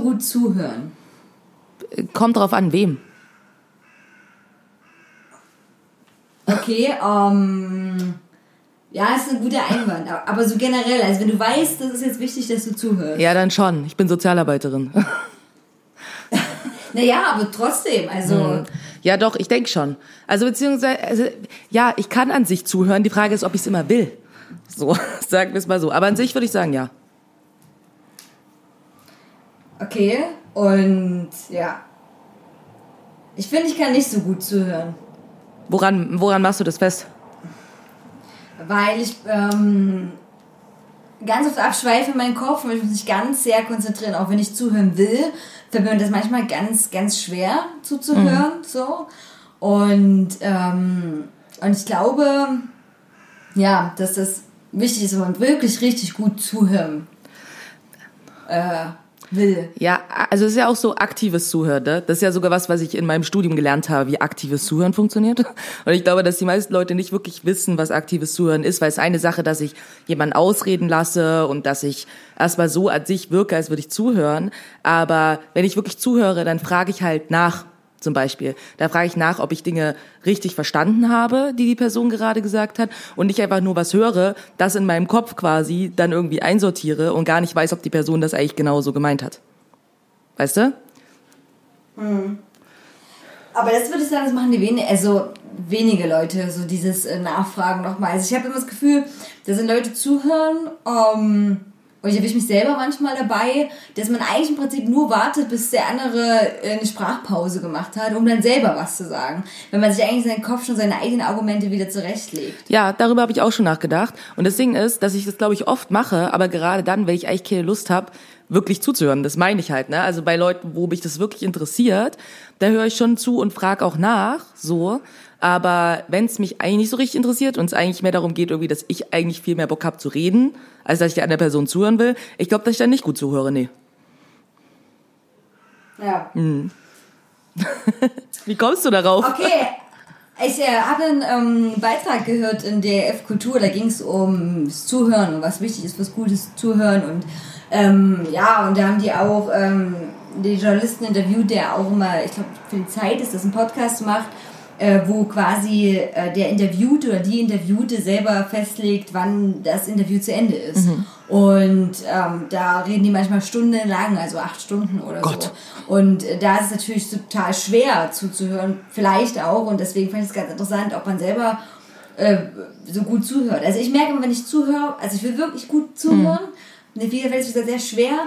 Gut zuhören? Kommt drauf an, wem. Okay, ähm. Ja, ist ein guter Einwand. Aber so generell, also wenn du weißt, das ist jetzt wichtig, dass du zuhörst. Ja, dann schon. Ich bin Sozialarbeiterin. Naja, aber trotzdem, also. Ja, doch, ich denke schon. Also beziehungsweise, also, ja, ich kann an sich zuhören. Die Frage ist, ob ich es immer will. So, sagen wir es mal so. Aber an sich würde ich sagen, ja. Okay, und ja. Ich finde, ich kann nicht so gut zuhören. Woran, woran machst du das fest? Weil ich ähm, ganz oft abschweife in meinen Kopf und ich muss mich ganz sehr konzentrieren. Auch wenn ich zuhören will, fällt mir das manchmal ganz, ganz schwer zuzuhören. So. Und, ähm, und ich glaube, ja, dass das wichtig ist, wenn man wirklich richtig gut zuhören äh, will. Ja, also es ist ja auch so aktives Zuhören. Ne? Das ist ja sogar was, was ich in meinem Studium gelernt habe, wie aktives Zuhören funktioniert. Und ich glaube, dass die meisten Leute nicht wirklich wissen, was aktives Zuhören ist, weil es eine Sache, dass ich jemanden ausreden lasse und dass ich erstmal so an sich wirke, als würde ich zuhören. Aber wenn ich wirklich zuhöre, dann frage ich halt nach. Zum Beispiel. Da frage ich nach, ob ich Dinge richtig verstanden habe, die die Person gerade gesagt hat, und nicht einfach nur was höre, das in meinem Kopf quasi dann irgendwie einsortiere und gar nicht weiß, ob die Person das eigentlich genauso gemeint hat. Weißt du? Aber das würde ich sagen, das machen die wenige, also wenige Leute, so dieses äh, Nachfragen nochmal. Also ich habe immer das Gefühl, da sind Leute zuhören, ähm, und ich erwische mich selber manchmal dabei, dass man eigentlich im Prinzip nur wartet, bis der andere äh, eine Sprachpause gemacht hat, um dann selber was zu sagen. Wenn man sich eigentlich in seinen Kopf schon seine eigenen Argumente wieder zurechtlegt. Ja, darüber habe ich auch schon nachgedacht. Und das Ding ist, dass ich das, glaube ich, oft mache, aber gerade dann, wenn ich eigentlich keine Lust habe, wirklich zuzuhören. Das meine ich halt, ne? Also bei Leuten, wo mich das wirklich interessiert, da höre ich schon zu und frage auch nach, so. Aber wenn es mich eigentlich nicht so richtig interessiert und es eigentlich mehr darum geht, irgendwie, dass ich eigentlich viel mehr Bock habe zu reden, als dass ich der anderen Person zuhören will, ich glaube, dass ich dann nicht gut zuhöre, nee. Ja. Wie kommst du darauf? Okay, ich äh, habe einen ähm, Beitrag gehört in der F Kultur, da ging es ums Zuhören und was wichtig ist, was gut ist, Zuhören und ähm, ja, und da haben die auch ähm, die Journalisten interviewt, der auch immer, ich glaube, für die Zeit ist das ein Podcast macht, äh, wo quasi äh, der Interviewte oder die Interviewte selber festlegt, wann das Interview zu Ende ist. Und ähm, da reden die manchmal stundenlang, also acht Stunden oder Gott. so. Und äh, da ist es natürlich total schwer zuzuhören, vielleicht auch. Und deswegen fand ich es ganz interessant, ob man selber äh, so gut zuhört. Also ich merke immer, wenn ich zuhöre, also ich will wirklich gut zuhören. Mhm. Mir fällt es wieder sehr schwer.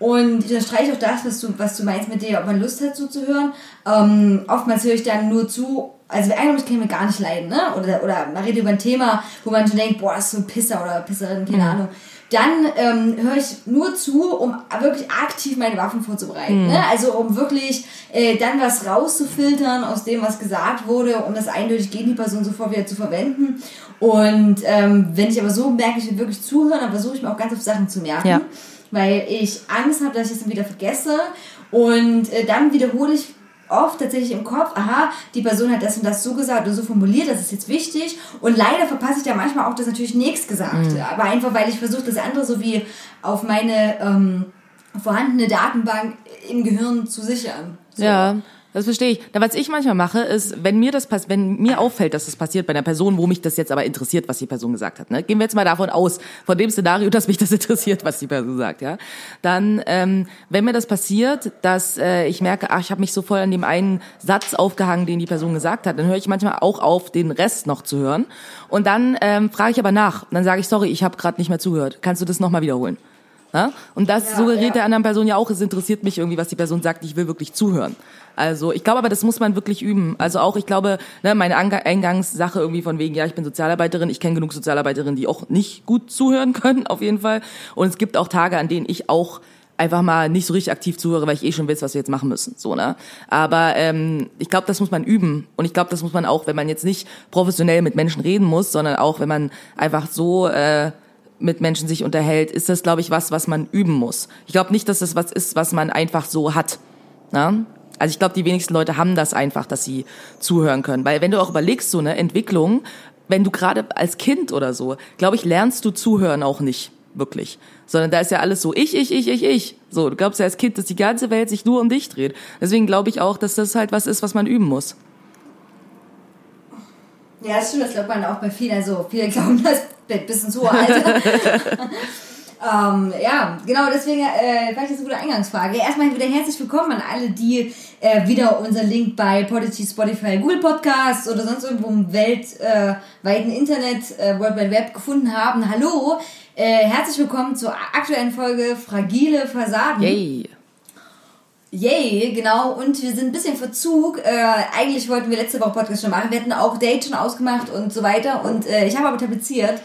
Und ich unterstreiche auch das, was du, was du meinst mit dir, ob man Lust hat zuzuhören. Ähm, oftmals höre ich dann nur zu, also eigentlich kann ich mir gar nicht leiden, ne? Oder, oder man redet über ein Thema, wo man schon denkt, boah, das ist so ein Pisser oder Pisserin, keine Ahnung. Dann ähm, höre ich nur zu, um wirklich aktiv meine Waffen vorzubereiten. Ne? Also um wirklich äh, dann was rauszufiltern aus dem, was gesagt wurde, um das eindeutig gegen die Person sofort wieder zu verwenden. Und ähm, wenn ich aber so merke, ich will wirklich zuhören, dann versuche ich mir auch ganz oft Sachen zu merken Ja. Weil ich Angst habe, dass ich es dann wieder vergesse. Und äh, dann wiederhole ich oft tatsächlich im Kopf, aha, die Person hat das und das so gesagt oder so formuliert, das ist jetzt wichtig. Und leider verpasse ich da manchmal auch das natürlich nächst Gesagte. Aber einfach, weil ich versuche, das andere so wie auf meine ähm, vorhandene Datenbank im Gehirn zu sichern. So. Ja. Das verstehe ich. Na, was ich manchmal mache, ist, wenn mir das pass wenn mir auffällt, dass das passiert bei einer Person, wo mich das jetzt aber interessiert, was die Person gesagt hat. Ne? Gehen wir jetzt mal davon aus, von dem Szenario, dass mich das interessiert, was die Person sagt, ja. Dann, ähm, wenn mir das passiert, dass äh, ich merke, ach, ich habe mich so voll an dem einen Satz aufgehangen, den die Person gesagt hat, dann höre ich manchmal auch auf, den Rest noch zu hören. Und dann ähm, frage ich aber nach. Dann sage ich, sorry, ich habe gerade nicht mehr zugehört. Kannst du das nochmal wiederholen? Ja? Und das Ja, suggeriert ja. der anderen Person ja auch, es interessiert mich irgendwie, was die Person sagt, ich will wirklich zuhören. Also ich glaube aber, das muss man wirklich üben. Also auch, ich glaube, ne, meine Eingangssache irgendwie von wegen, ja, ich bin Sozialarbeiterin, ich kenne genug Sozialarbeiterinnen, die auch nicht gut zuhören können, auf jeden Fall. Und es gibt auch Tage, an denen ich auch einfach mal nicht so richtig aktiv zuhöre, weil ich eh schon weiß, was wir jetzt machen müssen. So, ne? Aber ähm, ich glaube, das muss man üben. Und ich glaube, das muss man auch, wenn man jetzt nicht professionell mit Menschen reden muss, sondern auch, wenn man einfach so äh, mit Menschen sich unterhält, ist das, glaube ich, was, was man üben muss. Ich glaube nicht, dass das was ist, was man einfach so hat. Ne? Also ich glaube, die wenigsten Leute haben das einfach, dass sie zuhören können. Weil wenn du auch überlegst, so eine Entwicklung, wenn du gerade als Kind oder so, glaube ich, lernst du zuhören auch nicht wirklich. Sondern da ist ja alles so ich, ich, ich, ich, ich. So, du glaubst ja als Kind, dass die ganze Welt sich nur um dich dreht. Deswegen glaube ich auch, dass das halt was ist, was man üben muss. Ja, das stimmt, das glaubt man auch bei vielen. Also viele glauben das bis ins hohe Alter. ähm, ja, genau, deswegen, äh, vielleicht ist eine gute Eingangsfrage. Erstmal wieder herzlich willkommen an alle, die äh, wieder unser Link bei Podigy, Spotify, Google Podcasts oder sonst irgendwo im weltweiten äh, Internet, äh, World Wide Web gefunden haben. Hallo, äh, herzlich willkommen zur aktuellen Folge Fragile Fassaden. Yay. Yay, genau. Und wir sind ein bisschen Verzug. Äh, eigentlich wollten wir letzte Woche Podcast schon machen. Wir hatten auch Date schon ausgemacht und so weiter. Und äh, ich habe aber tapeziert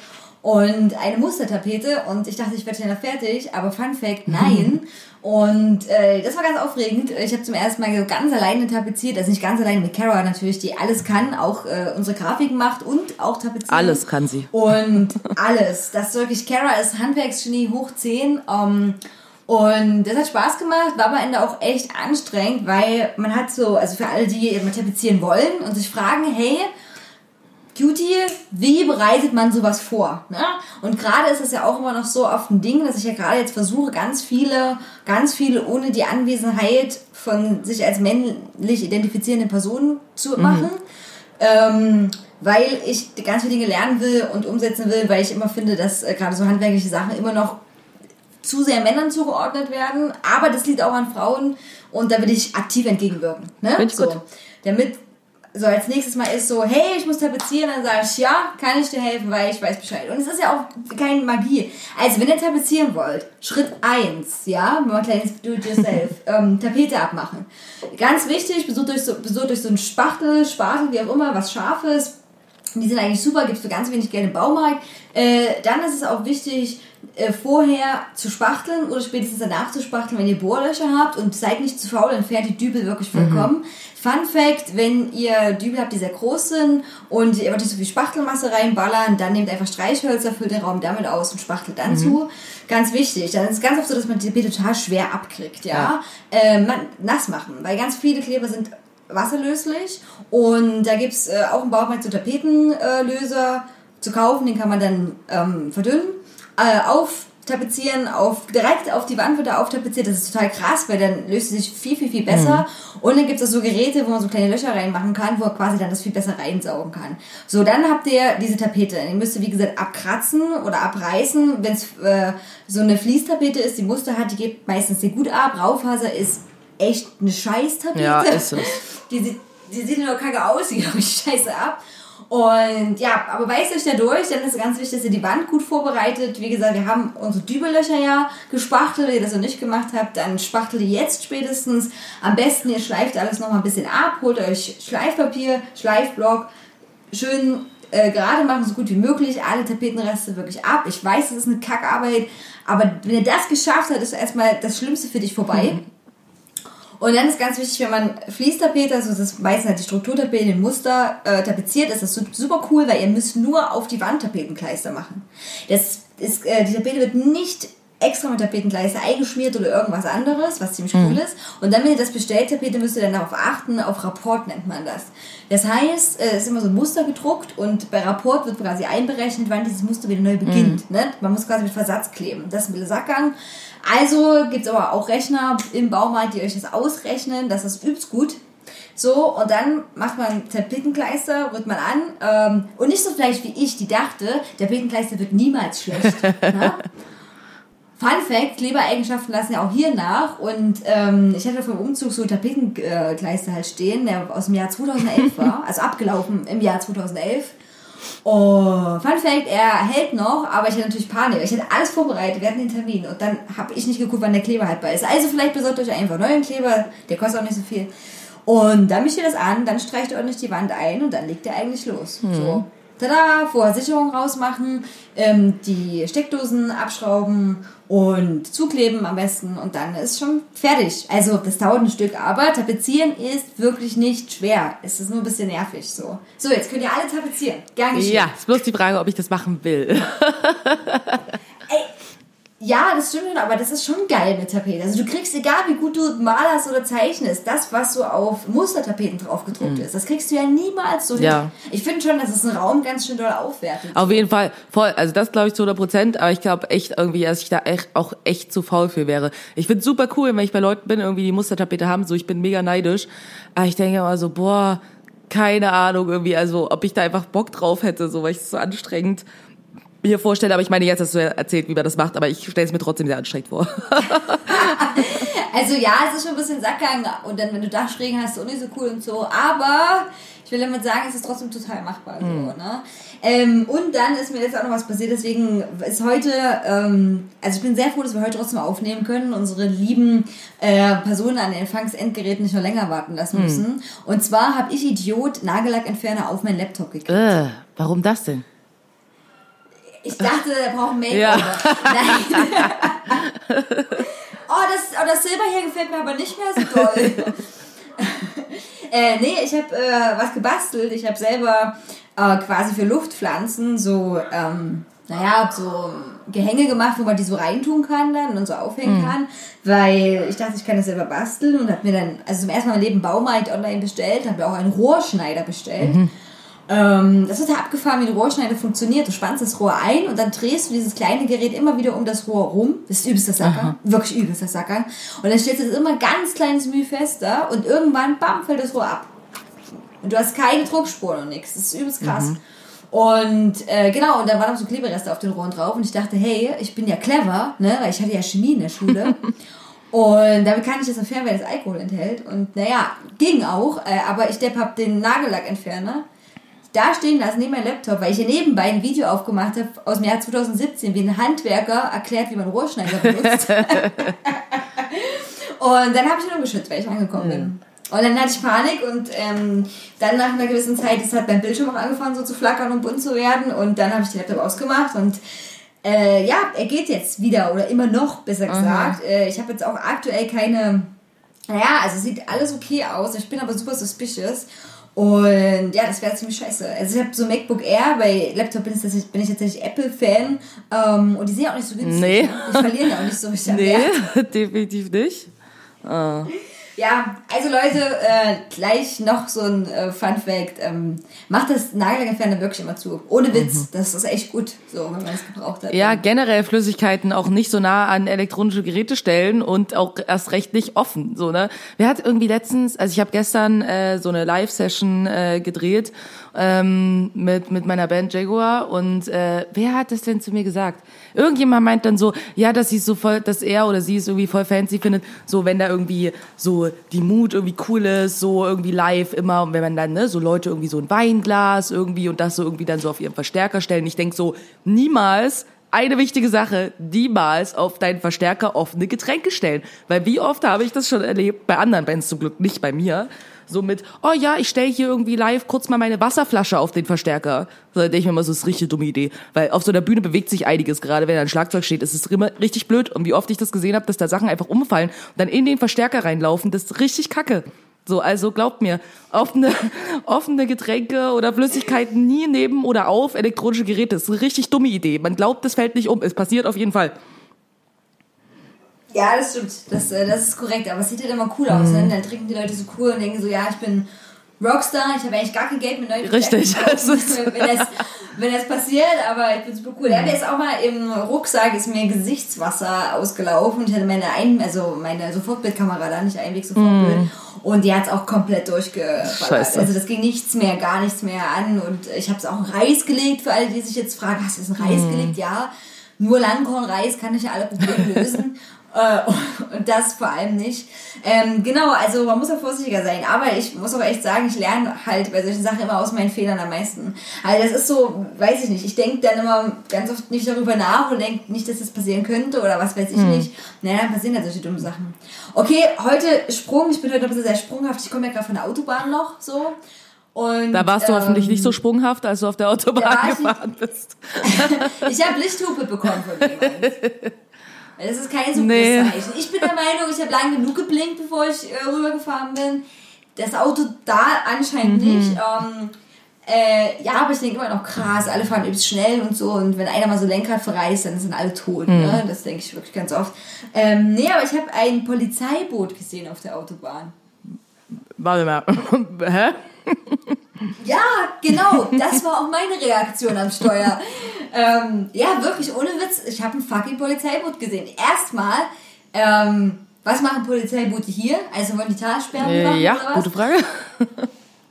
und eine Mustertapete. Und ich dachte, ich werde schneller fertig. Aber Fun Fact, nein. Und äh, das war ganz aufregend. Ich habe zum ersten Mal so ganz alleine tapeziert. Also nicht ganz alleine mit Kara natürlich, die alles kann. Auch äh, unsere Grafiken macht und auch tapeziert. Alles kann sie. Und alles. Das ist wirklich, Kara ist Handwerksgenie hoch 10. Ähm, und das hat Spaß gemacht, war am Ende auch echt anstrengend, weil man hat so, also für alle, die mal tapezieren wollen und sich fragen, hey, Cutie, wie bereitet man sowas vor? Ne? Und gerade ist es ja auch immer noch so oft ein Ding, dass ich ja gerade jetzt versuche, ganz viele, ganz viele ohne die Anwesenheit von sich als männlich identifizierenden Personen zu machen. Ähm, weil ich ganz viele Dinge lernen will und umsetzen will, weil ich immer finde, dass äh, gerade so handwerkliche Sachen immer noch zu sehr Männern zugeordnet werden. Aber das liegt auch an Frauen und da will ich aktiv entgegenwirken. Ne? Ich so. gut. Damit so als nächstes Mal ist so, hey, ich muss tapezieren, dann sage ich, ja, kann ich dir helfen, weil ich weiß Bescheid. Und es ist ja auch keine Magie. Also, wenn ihr tapezieren wollt, Schritt eins, ja, mal ein kleines Do-it-yourself, ähm, Tapete abmachen. Ganz wichtig, besucht euch so, besucht euch so einen Spachtel, Spatel, wie auch immer, was Scharfes. Die sind eigentlich super, gibt es für ganz wenig Geld im Baumarkt. Äh, dann ist es auch wichtig, äh, vorher zu spachteln oder spätestens danach zu spachteln, wenn ihr Bohrlöcher habt und seid nicht zu faul, entfernt die Dübel wirklich vollkommen. Fun Fact, wenn ihr Dübel habt, die sehr groß sind und ihr wollt nicht so viel Spachtelmasse reinballern, dann nehmt einfach Streichhölzer, füllt den Raum damit aus und spachtelt dann zu. Ganz wichtig. Dann ist es ganz oft so, dass man die Tapete total schwer abkriegt, ja. Ja. Äh, man, nass machen, weil ganz viele Kleber sind wasserlöslich und da gibt's äh, auch im Baumarkt so Tapetenlöser zu kaufen, den kann man dann ähm, verdünnen, äh, auftapezieren, auf, direkt auf die Wand wird er auftapeziert, das ist total krass, weil dann löst es sich viel, viel, viel besser und dann gibt es so Geräte, wo man so kleine Löcher reinmachen kann, wo er quasi dann das viel besser reinsaugen kann. So, dann habt ihr diese Tapete, die müsst ihr wie gesagt abkratzen oder abreißen, wenn es äh, so eine Fließtapete ist, die Muster hat, die geht meistens sehr gut ab, Raufaser ist echt eine Scheiß-Tapete. Ja, ist es. Die, sieht- die sieht nur kacke aus, die glaube ich scheiße ab. Und ja, aber weist euch da durch, dann ist ganz wichtig, dass ihr die Wand gut vorbereitet. Wie gesagt, wir haben unsere Dübellöcher ja gespachtelt. Wenn ihr das noch nicht gemacht habt, dann spachtelt ihr jetzt spätestens. Am besten, ihr schleift alles noch mal ein bisschen ab, holt euch Schleifpapier, Schleifblock, schön äh, gerade machen, so gut wie möglich, alle Tapetenreste wirklich ab. Ich weiß, das ist eine Kackarbeit, aber wenn ihr das geschafft habt, ist erstmal das Schlimmste für dich vorbei. Und dann ist ganz wichtig, wenn man Fließtapete, also das ist meistens halt die Strukturtapete, den Muster äh, tapeziert, ist das su- super cool, weil ihr müsst nur auf die Wand Tapetenkleister machen. Das ist, äh, die Tapete wird nicht extra mit Tapetenkleister eingeschmiert oder irgendwas anderes, was ziemlich cool ist. Und dann, wenn ihr das bestellt, Tapete, müsst ihr dann darauf achten, auf Rapport nennt man das. Das heißt, äh, es ist immer so ein Muster gedruckt und bei Rapport wird quasi einberechnet, wann dieses Muster wieder neu beginnt. Ne? Man muss quasi mit Versatz kleben. Das ist ein Sackgang. Also gibt es aber auch Rechner im Baumarkt, die euch das ausrechnen. Das ist übelst gut. So, und dann macht man Tapetenkleister, rührt man an. Ähm, und nicht so vielleicht wie ich, die dachte, Tapetenkleister wird niemals schlecht. Fun Fact, Klebereigenschaften lassen ja auch hier nach. Und ähm, ich hatte vom Umzug so Tapetenkleister halt stehen, der aus dem Jahr 2011 war. Also abgelaufen im Jahr 2011. Oh, Fun Fact, er hält noch, aber ich hatte natürlich Panik. Ich hatte alles vorbereitet, wir hatten den Termin und dann habe ich nicht geguckt, wann der Kleber haltbar ist. Also vielleicht besorgt euch einfach neuen Kleber, der kostet auch nicht so viel. Und dann mischt ihr das an, dann streicht ihr ordentlich die Wand ein und dann legt ihr eigentlich los. So. Tada, vorher Sicherung rausmachen, ähm, die Steckdosen abschrauben und zukleben am besten und dann ist schon fertig. Also das dauert ein Stück, aber tapezieren ist wirklich nicht schwer. Es ist nur ein bisschen nervig so. So, jetzt könnt ihr alle tapezieren. Gern geschehen. Ja, ist bloß die Frage, ob ich das machen will. Ja, das stimmt schon, aber das ist schon geil mit Tapete. Also du kriegst, egal wie gut du malerst oder zeichnest, das, was so auf Mustertapeten drauf gedruckt ist, das kriegst du ja niemals so Mhm. Ja. hin. Ich finde schon, dass es einen Raum ganz schön doll aufwertet. Auf jeden Fall, voll. Also das glaube ich zu 100 Prozent, aber ich glaube echt irgendwie, dass ich da echt, auch echt zu faul für wäre. Ich finde super cool, wenn ich bei Leuten bin, irgendwie die Mustertapete haben, so ich bin mega neidisch. Aber ich denke immer so, boah, keine Ahnung irgendwie, also ob ich da einfach Bock drauf hätte, so weil ich es so anstrengend mir vorstelle. Aber ich meine, jetzt hast du ja erzählt, wie man das macht, aber ich stelle es mir trotzdem sehr anstrengend vor. Also ja, es ist schon ein bisschen Sackgang und dann, wenn du Dachschrägen hast, ist auch nicht so cool und so. Aber ich will damit sagen, es ist trotzdem total machbar. So, ne? ähm, und dann ist mir jetzt auch noch was passiert, deswegen ist heute, ähm, also ich bin sehr froh, dass wir heute trotzdem aufnehmen können, unsere lieben äh, Personen an den Empfangsendgeräten nicht noch länger warten lassen müssen. Und zwar habe ich Idiot Nagellackentferner auf meinen Laptop gekriegt. äh, warum das denn? Ich dachte, der braucht ein Make-over. Ja. Nein. oh, das, oh, das Silber hier gefällt mir aber nicht mehr so doll. äh, nee, ich habe äh, was gebastelt. Ich habe selber äh, quasi für Luftpflanzen so, ähm, naja, so Gehänge gemacht, wo man die so reintun kann dann und so aufhängen kann. Weil ich dachte, ich kann das selber basteln und habe mir dann, also zum ersten Mal im Leben Baumarkt online bestellt, habe mir auch einen Rohrschneider bestellt. Ähm, das ist ja abgefahren, wie ein Rohrschneider funktioniert. Du spannst das Rohr ein und dann drehst du dieses kleine Gerät immer wieder um das Rohr rum. Das ist übelst das Sackern. Wirklich übelst das Sackern. Und dann stellst du das immer ganz kleines Mühe fester und irgendwann, bam, fällt das Rohr ab. Und du hast keine Druckspuren und nichts. Das ist übelst krass. Und äh, genau, und da waren noch so Klebereste auf den Rohren drauf und ich dachte, hey, ich bin ja clever, ne? Weil ich hatte ja Chemie in der Schule. Und damit kann ich das entfernen, weil das Alkohol enthält. Und naja, ging auch, äh, aber ich Depp hab den Nagellackentferner da stehen lassen, neben meinem Laptop, weil ich hier nebenbei ein Video aufgemacht habe aus dem Jahr 2017, wie ein Handwerker erklärt, wie man Rohrschneider benutzt. und dann habe ich ihn umgeschützt, weil ich angekommen bin. Und dann hatte ich Panik und ähm, dann nach einer gewissen Zeit, das hat mein Bildschirm auch angefangen so zu flackern und bunt zu werden und dann habe ich den Laptop ausgemacht und äh, ja, er geht jetzt wieder oder immer noch, besser gesagt. Äh, ich habe jetzt auch aktuell keine, naja, also sieht alles okay aus. Ich bin aber super suspicious. Und ja, das wäre ziemlich scheiße. Also ich habe so MacBook Air, bei Laptop bin ich tatsächlich, bin ich tatsächlich Apple-Fan. Ähm, und die sind ja auch nicht so günstig. Nee. ne? Die verlieren ja auch nicht so richtig Nee, definitiv nicht. Ja, also Leute, äh, gleich noch so ein äh, Fun Fact. Ähm, macht das Nagellackentferner wirklich immer zu. Ohne Witz. Das ist echt gut, so, wenn man es gebraucht hat. Mhm. Ja, generell Flüssigkeiten auch nicht so nah an elektronische Geräte stellen und auch erst recht nicht offen. So ne. Wer hat irgendwie letztens, also ich habe gestern äh, so eine Live-Session äh, gedreht ähm, mit mit meiner Band Jaguar und äh, wer hat das denn zu mir gesagt? Irgendjemand meint dann so, ja, dass sie es so voll, dass er oder sie es irgendwie voll fancy findet, so wenn da irgendwie so die Mut irgendwie cool ist, so irgendwie live immer und wenn man dann ne, so Leute irgendwie so ein Weinglas irgendwie und das so irgendwie dann so auf ihren Verstärker stellen. Ich denk so niemals eine wichtige Sache, niemals auf deinen Verstärker offene Getränke stellen. Weil wie oft habe ich das schon erlebt, bei anderen Bands zum Glück, nicht bei mir, so mit, oh ja, ich stelle hier irgendwie live kurz mal meine Wasserflasche auf den Verstärker. So, da denke ich mir immer, so das ist richtig dumme Idee. Weil auf so einer Bühne bewegt sich einiges, gerade wenn da ein Schlagzeug steht, ist es immer richtig blöd. Und wie oft ich das gesehen habe, dass da Sachen einfach umfallen und dann in den Verstärker reinlaufen, das ist richtig kacke. So, also glaubt mir, offene, offene Getränke oder Flüssigkeiten nie neben oder auf elektronische Geräte. Das ist eine richtig dumme Idee. Man glaubt, das fällt nicht um. Es passiert auf jeden Fall. Ja, das stimmt. Das, äh, das ist korrekt. Aber es sieht halt immer cool aus. Mhm. Ne? Dann trinken die Leute so cool und denken so, ja, ich bin Rockstar, ich habe eigentlich gar kein Geld mit neuen Richtig. Das ist- wenn, das, wenn das passiert, aber ich bin super cool. Ja, der ist auch mal im Rucksack, ist mir Gesichtswasser ausgelaufen. Ich hatte meine, Ein also meine Sofortbildkamera da, nicht Einweg Sofortbild. Und die hat es auch komplett durchgeballert. Scheiße. Also das ging nichts mehr, gar nichts mehr an. Und ich habe es auch in Reis gelegt, für alle, die sich jetzt fragen, hast du es in Reis gelegt? Ja. Nur Langkornreis kann nicht alle Probleme lösen. Äh, und das vor allem nicht. Ähm, genau, also man muss auch vorsichtiger sein. Aber ich muss auch echt sagen, ich lerne halt bei solchen Sachen immer aus meinen Fehlern am meisten. Also das ist so, weiß ich nicht, ich denke dann immer ganz oft nicht darüber nach und denke nicht, dass das passieren könnte oder was weiß ich nicht. Naja, dann passieren halt solche dummen Sachen. Okay, heute Sprung, ich bin heute ein bisschen sehr sprunghaft. Ich komme ja gerade von der Autobahn noch so. Und, Da warst du ähm, hoffentlich nicht so sprunghaft, als du auf der Autobahn ich gefahren bist. ich habe Lichthupe bekommen von jemandem. Das ist kein so Nee. gutes Zeichen. Ich bin der Meinung, ich habe lange genug geblinkt, bevor ich äh, rübergefahren bin. Das Auto da anscheinend Mhm. nicht. Ähm, äh, ja, aber ich denke immer noch krass, alle fahren übelst schnell und so. Und wenn einer mal so Lenkrad verreißt, dann sind alle tot. Mhm. Ne? Das denke ich wirklich ganz oft. Ähm, nee, aber ich habe ein Polizeiboot gesehen auf der Autobahn. Warte mal. Hä? Ja, genau. Das war auch meine Reaktion am Steuer. ähm, ja, wirklich, ohne Witz. Ich habe ein fucking Polizeiboot gesehen. Erstmal, ähm, was machen Polizeiboote hier? Also wollen die Talsperren Äh, machen ja, oder was? gute Frage.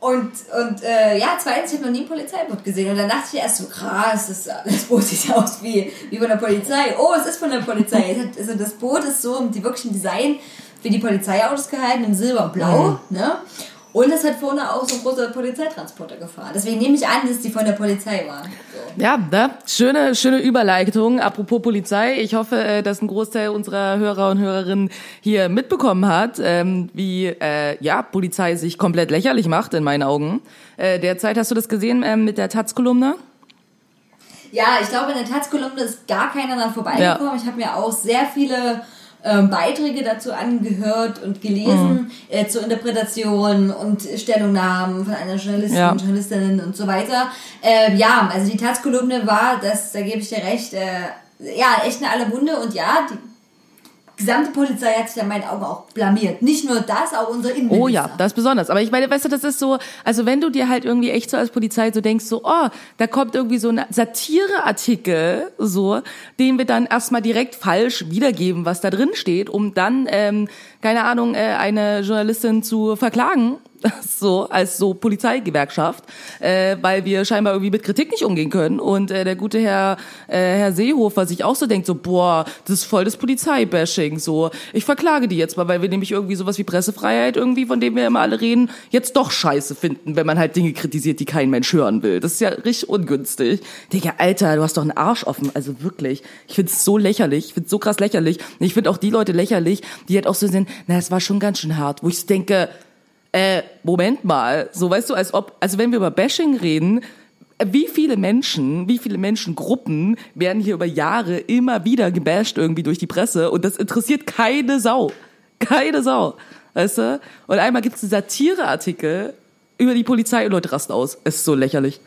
Und, und äh, ja, zweitens, ich habe noch nie ein Polizeiboot gesehen. Und dann dachte ich erst so, krass, das, das Boot sieht ja aus wie, wie von der Polizei. Oh, es ist von der Polizei. Also das Boot ist so im wirklichen Design wie die Polizeiautos gehalten, im Silber und Blau. Ne? Und es hat vorne auch so ein großer Polizeitransporter gefahren. Deswegen nehme ich an, dass die von der Polizei waren. So. Ja, ne? schöne, schöne Überleitung. Apropos Polizei, ich hoffe, äh, dass ein Großteil unserer Hörer und Hörerinnen hier mitbekommen hat, ähm, wie äh, ja Polizei sich komplett lächerlich macht in meinen Augen. Äh, derzeit hast du das gesehen ähm, mit der Taz-Kolumne? Ja, ich glaube, in der Taz-Kolumne ist gar keiner dran vorbeigekommen. Ich habe mir auch sehr viele ähm, Beiträge dazu angehört und gelesen äh, zur Interpretation und Stellungnahmen von einer Journalistin, Ja. Journalistinnen und so weiter. Ähm, ja, also die Taz-Kolumne war, das, da gebe ich dir recht, äh, ja, echt eine aller Munde und ja, die gesamte Polizei hat sich in meinen Augen auch blamiert. Nicht nur das, auch unsere Innenminister. Oh ja, das ist besonders. Aber ich meine, weißt du, das ist so, also wenn du dir halt irgendwie echt so als Polizei so denkst, so, oh, da kommt irgendwie so ein Satireartikel, so, den wir dann erstmal direkt falsch wiedergeben, was da drin steht, um dann, ähm, keine Ahnung, äh, eine Journalistin zu verklagen, so, als so Polizeigewerkschaft, äh, weil wir scheinbar irgendwie mit Kritik nicht umgehen können und äh, der gute Herr, äh, Herr Seehofer sich auch so denkt, so, boah, das ist voll das Polizeibashing, so, ich verklage die jetzt mal, weil wir nämlich irgendwie sowas wie Pressefreiheit irgendwie, von dem wir immer alle reden, jetzt doch scheiße finden, wenn man halt Dinge kritisiert, die kein Mensch hören will. Das ist ja richtig ungünstig. Digga, Alter, du hast doch einen Arsch offen, also wirklich. Ich find's so lächerlich, ich find's so krass lächerlich. Ich find auch die Leute lächerlich, die halt auch so sind, na, es war schon ganz schön hart, wo ich denke, äh, Moment mal, so weißt du, als ob, also wenn wir über Bashing reden, wie viele Menschen, wie viele Menschengruppen werden hier über Jahre immer wieder gebasht irgendwie durch die Presse und das interessiert keine Sau. Keine Sau. Weißt du? Und einmal gibt's einen Satireartikel über die Polizei und Leute rasten aus. Es ist so lächerlich.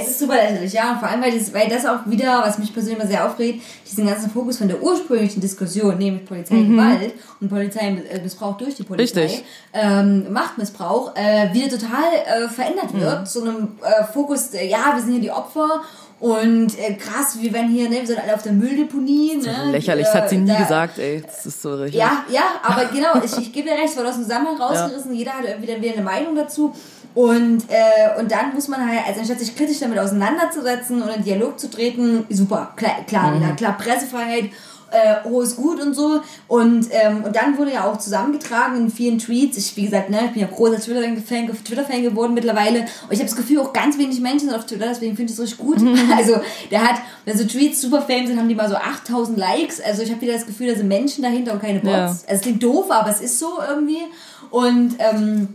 Es ist super lächerlich, ja. Und vor allem, weil das, weil das auch wieder, was mich persönlich immer sehr aufregt, diesen ganzen Fokus von der ursprünglichen Diskussion, nämlich Polizeigewalt und Polizeimissbrauch durch die Polizei, Mhm. Richtig. ähm, Machtmissbrauch, äh, wieder total äh, verändert Mhm. wird. Zu einem äh, Fokus, äh, ja, wir sind hier die Opfer und äh, krass, wir werden hier, ne, wir sind alle auf der Mülldeponie. Ne, Lächerlich, das hat sie nie da- gesagt, ey. Das ist so richtig. ja, ja, aber genau, ich, ich gebe dir recht, es wurde aus dem Zusammenhang rausgerissen, jeder hat irgendwie dann wieder eine Meinung dazu. Und, äh, und dann muss man halt, also anstatt sich kritisch damit auseinanderzusetzen und in Dialog zu treten, super, klar, klar, Mhm. klar Pressefreiheit, äh, hohes Gut und so. Und, ähm, und dann wurde ja auch zusammengetragen in vielen Tweets. Ich, wie gesagt, ne, ich bin ja großer Twitter-Fan Twitter -Fan geworden mittlerweile. Und ich habe das Gefühl, auch ganz wenig Menschen sind auf Twitter, deswegen finde ich es richtig gut. Also, der hat, wenn so Tweets super fame sind, haben die mal so 8000 Likes. Also, ich habe wieder das Gefühl, da sind Menschen dahinter und keine Bots. Ja. Also, es klingt doof, aber es ist so irgendwie. Und, ähm,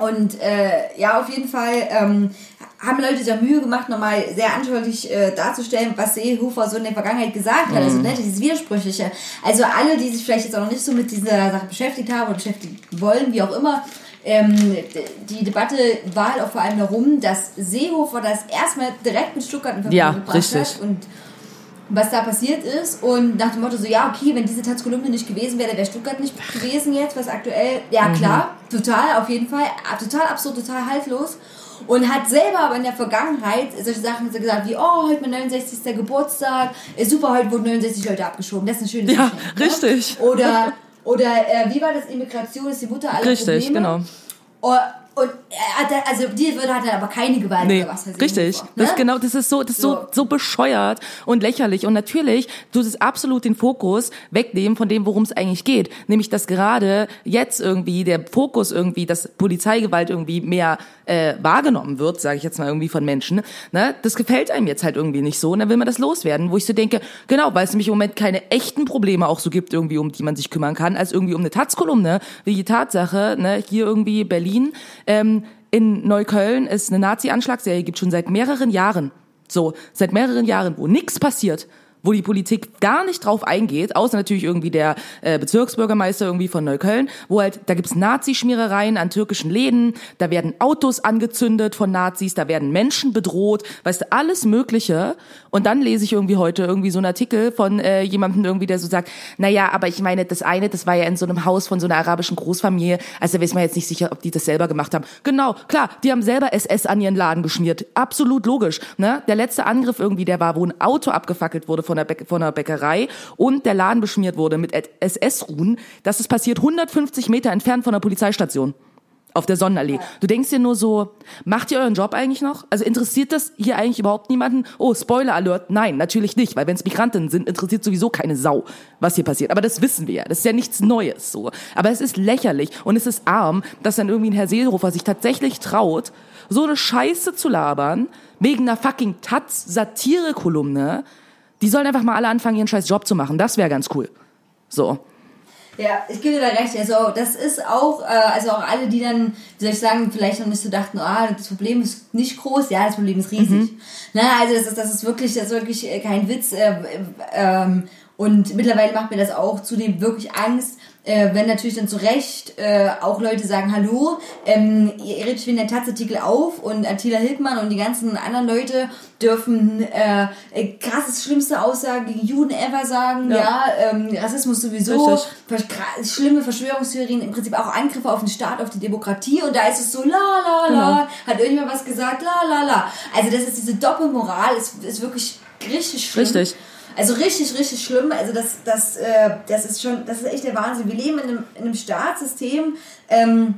und äh, ja, auf jeden Fall ähm, haben Leute sich ja Mühe gemacht, nochmal sehr anschaulich äh, darzustellen, was Seehofer so in der Vergangenheit gesagt hat. Also ne, dieses Widersprüchliche. Also alle, die sich vielleicht jetzt auch noch nicht so mit dieser Sache beschäftigt haben oder beschäftigen wollen, wie auch immer, ähm, die Debatte war halt auch vor allem darum, dass Seehofer das erstmal direkt mit Stuttgart in Verbindung Ja, gebracht richtig. hat und was da passiert ist und nach dem Motto so, ja, okay, wenn diese Taz-Kolumne nicht gewesen wäre, wäre Stuttgart nicht gewesen jetzt, was aktuell, ja Mhm. klar, total, auf jeden Fall, total absurd, total haltlos Und hat selber aber in der Vergangenheit solche Sachen so gesagt wie, oh, heute mein 69. Geburtstag, ist super, heute wurden 69 Leute abgeschoben. Das ist ein schönes Ja, Geschenk, ne? richtig. Oder, oder äh, wie war das, Immigration ist die Mutter aller Richtig, Probleme. genau. Und er also die würde hat dann aber keine Gewalt Nee, oder was weiß ich richtig. vor, Das ne? genau, das ist so, das ist so, So. so bescheuert und lächerlich. Und natürlich, du es absolut den Fokus wegnehmen von dem, worum es eigentlich geht. Nämlich, dass gerade jetzt irgendwie der Fokus irgendwie, dass Polizeigewalt irgendwie mehr äh, wahrgenommen wird, sage ich jetzt mal irgendwie von Menschen. Ne? Das gefällt einem jetzt halt irgendwie nicht so. Und dann will man das loswerden, wo ich so denke, genau, weil es nämlich im Moment keine echten Probleme auch so gibt, irgendwie, um die man sich kümmern kann, als irgendwie um eine Taz-Kolumne, wie die Tatsache, ne, hier irgendwie Berlin, ähm, in Neukölln ist eine Nazi-Anschlagsserie, gibt schon seit mehreren Jahren. So, seit mehreren Jahren, wo nichts passiert, wo die Politik gar nicht drauf eingeht, außer natürlich irgendwie der äh, Bezirksbürgermeister irgendwie von Neukölln, wo halt, da gibt's Nazi-Schmierereien an türkischen Läden, da werden Autos angezündet von Nazis, da werden Menschen bedroht, weißt du, alles Mögliche. Und dann lese ich irgendwie heute irgendwie so einen Artikel von äh, jemandem irgendwie, der so sagt, naja, aber ich meine, das eine, das war ja in so einem Haus von so einer arabischen Großfamilie, also da weiß man jetzt nicht sicher, ob die das selber gemacht haben. Genau, klar, die haben selber SS an ihren Laden geschmiert. Absolut logisch. Ne? Der letzte Angriff irgendwie, der war, wo ein Auto abgefackelt wurde von der, Bäck von der Bäckerei und der Laden beschmiert wurde mit SS-Ruhen. Das ist passiert 150 Meter entfernt von der Polizeistation. Auf der Sonnenallee. Du denkst dir nur so, macht ihr euren Job eigentlich noch? Also interessiert das hier eigentlich überhaupt niemanden? Oh, Spoiler Alert. Nein, natürlich nicht, weil wenn es Migrantinnen sind, interessiert sowieso keine Sau, was hier passiert. Aber das wissen wir ja. Das ist ja nichts Neues, so. Aber es ist lächerlich und es ist arm, dass dann irgendwie ein Herr Seelhofer sich tatsächlich traut, so eine Scheiße zu labern, wegen einer fucking Taz-Satire-Kolumne. Die sollen einfach mal alle anfangen, ihren scheiß Job zu machen. Das wäre ganz cool. So. Ja, ich gebe dir da recht. Also das ist auch, äh, also auch alle, die dann, wie soll ich sagen, vielleicht noch nicht so dachten, ah, das Problem ist nicht groß, ja, das Problem ist riesig. Na, also das ist, das ist wirklich, das ist wirklich äh, kein Witz. Äh, ähm, und mittlerweile macht mir das auch zudem wirklich Angst, äh, wenn natürlich dann zu Recht äh, auch Leute sagen, hallo, ähm, ihr redet wegen der Taz-Artikel auf und Attila Hildmann und die ganzen anderen Leute dürfen äh, äh, krasses, schlimmste Aussagen gegen Juden ever sagen, ja, Ja. ähm, Rassismus sowieso, Richtig. vers- gra- schlimme Verschwörungstheorien, im Prinzip auch Angriffe auf den Staat, auf die Demokratie und da ist es so, la la la, Genau. hat irgendjemand was gesagt, la la la. Also das ist diese Doppelmoral, ist, ist wirklich richtig schlimm. Richtig. Also richtig, richtig schlimm. Also das, das, äh, das ist schon, das ist echt der Wahnsinn. Wir leben in einem, in einem Staatssystem, ähm,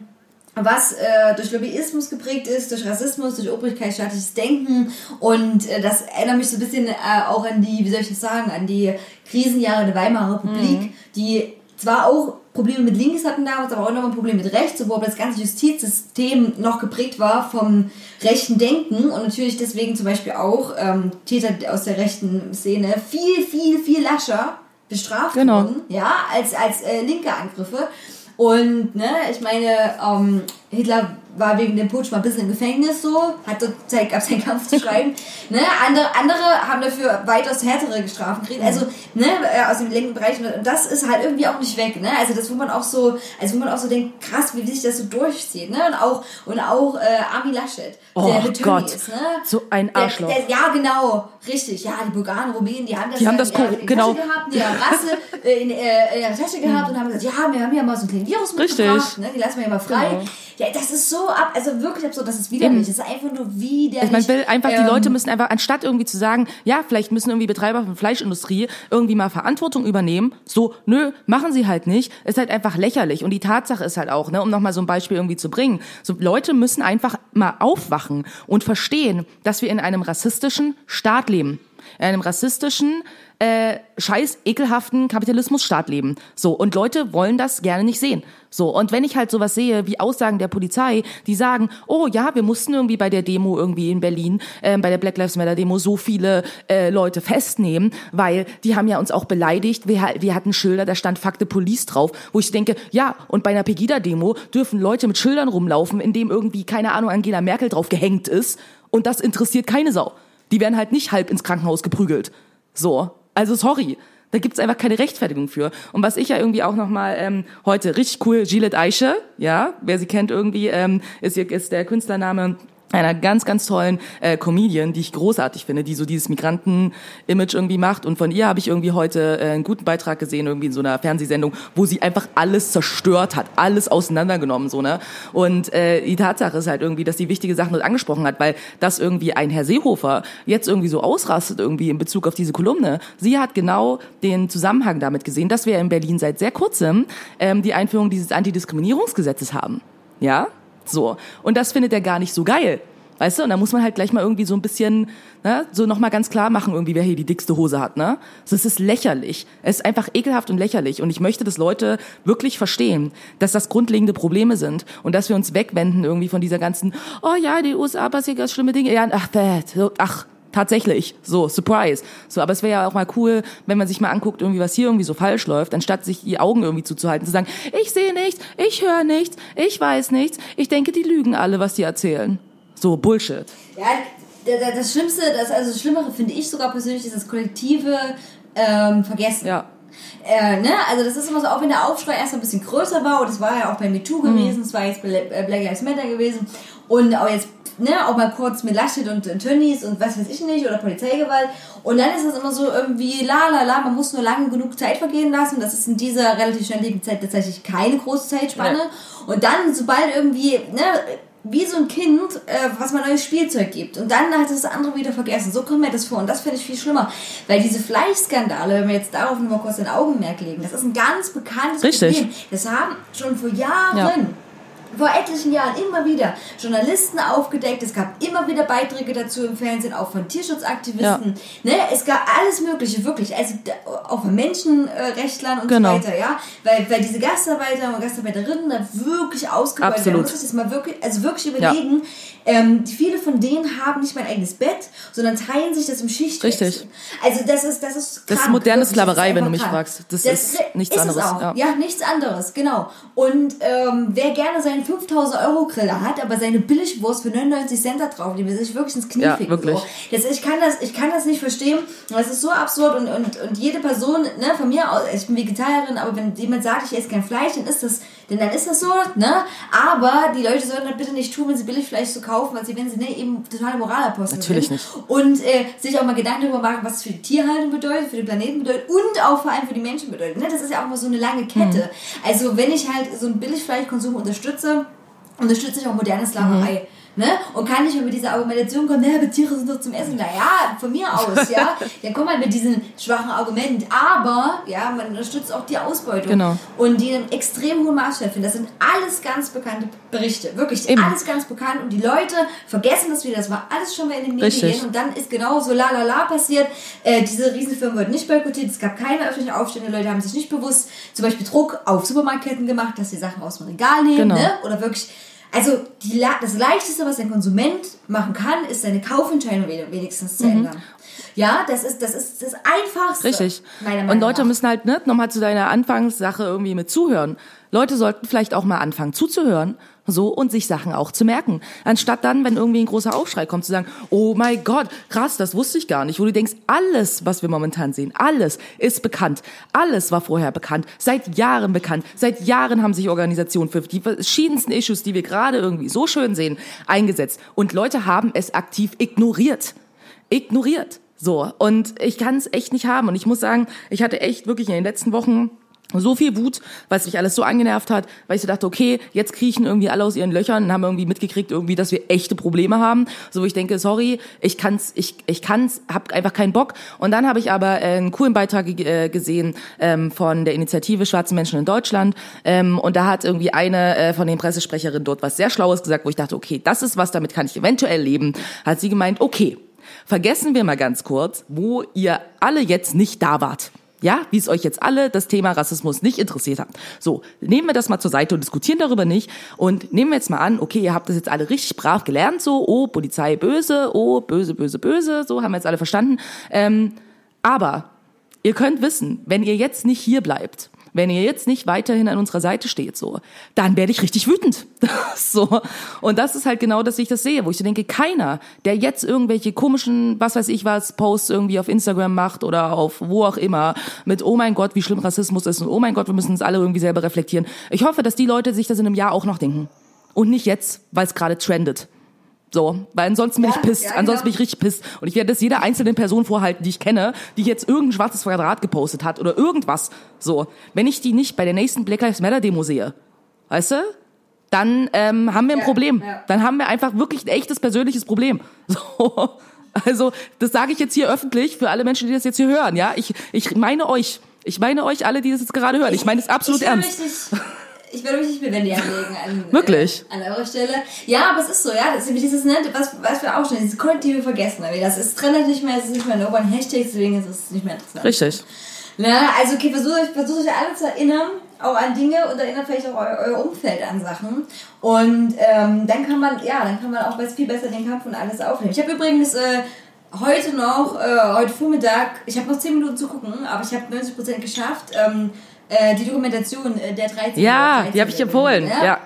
was äh, durch Lobbyismus geprägt ist, durch Rassismus, durch obrigkeitsstaatliches Denken und äh, das erinnert mich so ein bisschen äh, auch an die, wie soll ich das sagen, an die Krisenjahre der Weimarer Republik, die zwar auch Probleme mit links hatten damals, aber auch noch ein Problem mit rechts, obwohl das ganze Justizsystem noch geprägt war vom rechten Denken und natürlich deswegen zum Beispiel auch ähm, Täter aus der rechten Szene viel, viel, viel lascher bestraft Genau. wurden, ja, als, als äh, linke Angriffe. Und, ne, ich meine, ähm, Hitler war wegen dem Putsch mal ein bisschen im Gefängnis so, hat dort Zeit gehabt, seinen Kampf zu schreiben. Ne, andere, andere haben dafür weitaus härtere Strafen gekriegt, also, ne, äh, aus dem linken Bereich. Und das ist halt irgendwie auch nicht weg, ne, also das, wo man auch so, also wo man auch so denkt, krass, wie sich das so durchzieht, ne, und auch, und auch, äh, Armin Laschet, Oh der mit Gott, ne. so ein Der- Arschloch. Der, ja, genau, richtig, ja, die Bulgaren, Rumänen, die haben das, Die haben das in, der- Kor- in der genau. Tasche gehabt, die haben Rasse äh, in, äh, in der Tasche gehabt und haben gesagt, ja, wir haben ja mal so einen kleinen Virus Richtig. mitgebracht, ne, die lassen wir ja mal frei. Genau. Ja, das ist so ab, also wirklich absurd, das ist widerlich, das ist einfach nur widerlich. Ich meine, will einfach, die Ähm, Leute müssen einfach, anstatt irgendwie zu sagen, ja, vielleicht müssen irgendwie Betreiber von Fleischindustrie irgendwie mal Verantwortung übernehmen, so, nö, machen sie halt nicht, ist halt einfach lächerlich. Und die Tatsache ist halt auch, ne, um nochmal so ein Beispiel irgendwie zu bringen, so Leute müssen einfach mal aufwachen und verstehen, dass wir in einem rassistischen Staat leben. In einem rassistischen, äh, scheiß ekelhaften Kapitalismusstaat leben. So, und Leute wollen das gerne nicht sehen. So, und wenn ich halt sowas sehe, wie Aussagen der Polizei, die sagen, oh ja, wir mussten irgendwie bei der Demo irgendwie in Berlin, ähm, bei der Black Lives Matter Demo so viele äh, Leute festnehmen, weil die haben ja uns auch beleidigt. Wir, wir hatten Schilder, da stand Fakte Police drauf, wo ich denke, ja, und bei einer Pegida-Demo dürfen Leute mit Schildern rumlaufen, in dem irgendwie, keine Ahnung, Angela Merkel drauf gehängt ist, und das interessiert keine Sau. Die werden halt nicht halb ins Krankenhaus geprügelt. So, also sorry. Da gibt's einfach keine Rechtfertigung für. Und was ich ja irgendwie auch nochmal ähm, heute richtig cool, Gillette Eiche, ja, wer sie kennt irgendwie, ähm, ist, ist der Künstlername einer ganz, ganz tollen äh, Comedian, die ich großartig finde, die so dieses Migranten-Image irgendwie macht. Und von ihr habe ich irgendwie heute äh, einen guten Beitrag gesehen, irgendwie in so einer Fernsehsendung, wo sie einfach alles zerstört hat, alles auseinandergenommen, so, ne? Und äh, die Tatsache ist halt irgendwie, dass sie wichtige Sachen dort angesprochen hat, weil das irgendwie ein Herr Seehofer jetzt irgendwie so ausrastet irgendwie in Bezug auf diese Kolumne. Sie hat genau den Zusammenhang damit gesehen, dass wir in Berlin seit sehr kurzem ähm, die Einführung dieses Antidiskriminierungsgesetzes haben. Ja? So. Und das findet er gar nicht so geil. Weißt du? Und da muss man halt gleich mal irgendwie so ein bisschen, ne, so nochmal ganz klar machen, irgendwie, wer hier die dickste Hose hat, ne? Es ist lächerlich. Es ist einfach ekelhaft und lächerlich. Und ich möchte, dass Leute wirklich verstehen, dass das grundlegende Probleme sind und dass wir uns wegwenden irgendwie von dieser ganzen, oh ja, die USA passieren ganz schlimme Dinge. Ja, ach. So, ach, tatsächlich, so, surprise. So, aber es wäre ja auch mal cool, wenn man sich mal anguckt, irgendwie, was hier irgendwie so falsch läuft, anstatt sich die Augen irgendwie zuzuhalten, zu sagen, ich sehe nichts, ich höre nichts, ich weiß nichts, ich denke, die lügen alle, was die erzählen. So, Bullshit. Ja, da- da- das Schlimmste, das, also das Schlimmere finde ich sogar persönlich, ist das kollektive ähm, Vergessen. Ja. Äh, ne? Also das ist immer so, auch wenn der Aufschrei erst ein bisschen größer war, und das war ja auch bei MeToo gewesen, es war jetzt äh, Black Lives Matter gewesen und auch jetzt, ne, auch mal kurz mit Laschet und, und Tönnies und was weiß ich nicht, oder Polizeigewalt und dann ist es immer so irgendwie la la la, man muss nur lange genug Zeit vergehen lassen, das ist in dieser relativ schnelllebigen Zeit tatsächlich keine große Zeitspanne und dann, sobald irgendwie, ne, wie so ein Kind, äh, was man neues Spielzeug gibt. Und dann hat das andere wieder vergessen. So kommt mir das vor. Und das finde ich viel schlimmer. Weil diese Fleischskandale, wenn wir jetzt darauf nur mal kurz ein Augenmerk legen, das ist ein ganz bekanntes Richtig. Problem. Das haben schon vor Jahren, Ja. Vor etlichen Jahren immer wieder Journalisten aufgedeckt. Es gab immer wieder Beiträge dazu im Fernsehen, auch von Tierschutzaktivisten. Ne? Es gab alles Mögliche, wirklich. Also auch von Menschenrechtlern und Genau. so weiter, ja. Weil, weil diese Gastarbeiter und Gastarbeiterinnen da wirklich ausgebeutet werden. Absolut. Man muss sich das mal wirklich, also wirklich überlegen. Ähm, viele von denen haben nicht mal ein eigenes Bett, sondern teilen sich das im Schichtwechsel. Richtig. Also das ist, das ist Das ist krank, moderne. Sklaverei, Das wenn du mich krank. fragst. Das ist nichts es anderes, ja. Ja. nichts anderes, genau. Und ähm, wer gerne seinen 5000 Euro Griller hat, aber seine Billigwurst für 99 Cent da drauf, die will sich wirklich ins Knie Ja, ficken. wirklich. So. Das, ich, kann das, ich kann das nicht verstehen. Das ist so absurd und, und, und jede Person, ne, von mir aus, ich bin Vegetarierin, aber wenn jemand sagt, ich esse kein Fleisch, dann ist das, denn dann ist das so, ne? Aber die Leute sollen das bitte nicht tun, wenn sie Billigfleisch zu kaufen, weil sie, wenn sie ne, eben totale Moralapostel Natürlich sind. nicht. Und äh, sich auch mal Gedanken darüber machen, was es für die Tierhaltung bedeutet, für den Planeten bedeutet und auch vor allem für die Menschen bedeutet. Ne? Das ist ja auch immer so eine lange Kette. Also wenn ich halt so einen Billigfleischkonsum unterstütze, unterstütze ich auch moderne Sklaverei. Ne? Und kann nicht mehr mit dieser Argumentation kommen, ne, Tiere sind doch zum Essen. Na ja, von mir aus, ja. Dann kommt halt mit diesem schwachen Argument. Aber, ja, man unterstützt auch die Ausbeutung. Genau. Und die in einem extrem hohen Maß stattfinden. Das sind alles ganz bekannte Berichte. Wirklich, Eben. alles ganz bekannt. Und die Leute vergessen das wieder. Das war alles schon mal in den Medien. Richtig. Und dann ist genau so la la la passiert. Äh, diese Riesenfirma wird nicht boykottiert. Es gab keine öffentlichen Aufstände. Leute haben sich nicht bewusst zum Beispiel Druck auf Supermarktketten gemacht, dass sie Sachen aus dem Regal nehmen. Genau. Ne? Oder wirklich. Also die, das Leichteste, was ein Konsument machen kann, ist seine Kaufentscheidung wen- wenigstens zu ändern. Ja, das ist das ist das Einfachste. Mhm. Richtig. Und Leute nach. müssen halt, ne, nochmal zu deiner Anfangssache irgendwie mit zuhören. Leute sollten vielleicht auch mal anfangen zuzuhören, so, und sich Sachen auch zu merken. Anstatt dann, wenn irgendwie ein großer Aufschrei kommt, zu sagen, oh mein Gott, krass, das wusste ich gar nicht. Wo du denkst, alles, was wir momentan sehen, alles ist bekannt. Alles war vorher bekannt. Seit Jahren bekannt. Seit Jahren haben sich Organisationen für die verschiedensten Issues, die wir gerade irgendwie so schön sehen, eingesetzt. Und Leute haben es aktiv ignoriert ignoriert. So. Und ich kann es echt nicht haben. Und ich muss sagen, ich hatte echt wirklich in den letzten Wochen so viel Wut, weil es mich alles so angenervt hat, weil ich so dachte, okay, jetzt kriechen irgendwie alle aus ihren Löchern und haben irgendwie mitgekriegt, irgendwie, dass wir echte Probleme haben. So, wo ich denke, sorry, ich kann's, ich, ich kann's, hab einfach keinen Bock. Und dann habe ich aber äh, einen coolen Beitrag äh, gesehen ähm, von der Initiative Schwarze Menschen in Deutschland. Ähm, und da hat irgendwie eine äh, von den Pressesprecherinnen dort was sehr Schlaues gesagt, wo ich dachte, okay, das ist was, damit kann ich eventuell leben. Hat sie gemeint, okay, vergessen wir mal ganz kurz, wo ihr alle jetzt nicht da wart. Ja, wie es euch jetzt alle das Thema Rassismus nicht interessiert hat. So, nehmen wir das mal zur Seite und diskutieren darüber nicht. Und nehmen wir jetzt mal an, okay, ihr habt das jetzt alle richtig brav gelernt, so, oh, Polizei böse, oh, böse, böse, böse, so, haben wir jetzt alle verstanden. Ähm, aber ihr könnt wissen, wenn ihr jetzt nicht hier bleibt, wenn ihr jetzt nicht weiterhin an unserer Seite steht, so, dann werde ich richtig wütend. so. Und das ist halt genau, dass ich das sehe, wo ich so denke, keiner, der jetzt irgendwelche komischen, was weiß ich was, Posts irgendwie auf Instagram macht oder auf wo auch immer, mit, oh mein Gott, wie schlimm Rassismus ist und oh mein Gott, wir müssen uns alle irgendwie selber reflektieren. Ich hoffe, dass die Leute sich das in einem Jahr auch noch denken. Und nicht jetzt, weil es gerade trendet. So, weil ansonsten bin Ja, ich pisst. ja, ansonsten genau. bin ich richtig pisst. Und ich werde das jeder einzelnen Person vorhalten, die ich kenne, die jetzt irgendein schwarzes Quadrat gepostet hat oder irgendwas. So, wenn ich die nicht bei der nächsten Black Lives Matter Demo sehe, weißt du, dann ähm, haben wir ein Ja, Problem. Dann haben wir einfach wirklich ein echtes persönliches Problem. So, also das sage ich jetzt hier öffentlich für alle Menschen, die das jetzt hier hören. Ja, ich ich meine euch. Ich meine euch alle, die das jetzt gerade hören. Ich meine es absolut ich ernst. Ich will mich nicht mit Wendy anlegen an, Wirklich? Äh, an eurer Stelle. Ja, aber es ist so, ja, das ist dieses, ne, was, was wir auch schon, dieses kollektive Vergessen. Das ist trennt nicht mehr, es ist nicht mehr ein Urban Hashtag, deswegen ist es nicht mehr interessant. Richtig. Ne, also okay, versucht euch, versucht euch alle zu erinnern, auch an Dinge und erinnert vielleicht auch euer, euer Umfeld an Sachen. Und ähm, dann kann man, ja, dann kann man auch viel besser den Kampf und alles aufnehmen. Ich habe übrigens äh, heute noch, äh, heute Vormittag, ich habe noch 10 Minuten zu gucken, aber ich habe 90% geschafft, ähm, äh, die Dokumentation äh, der 13. Ja, der die habe ich 13. empfohlen. Ja.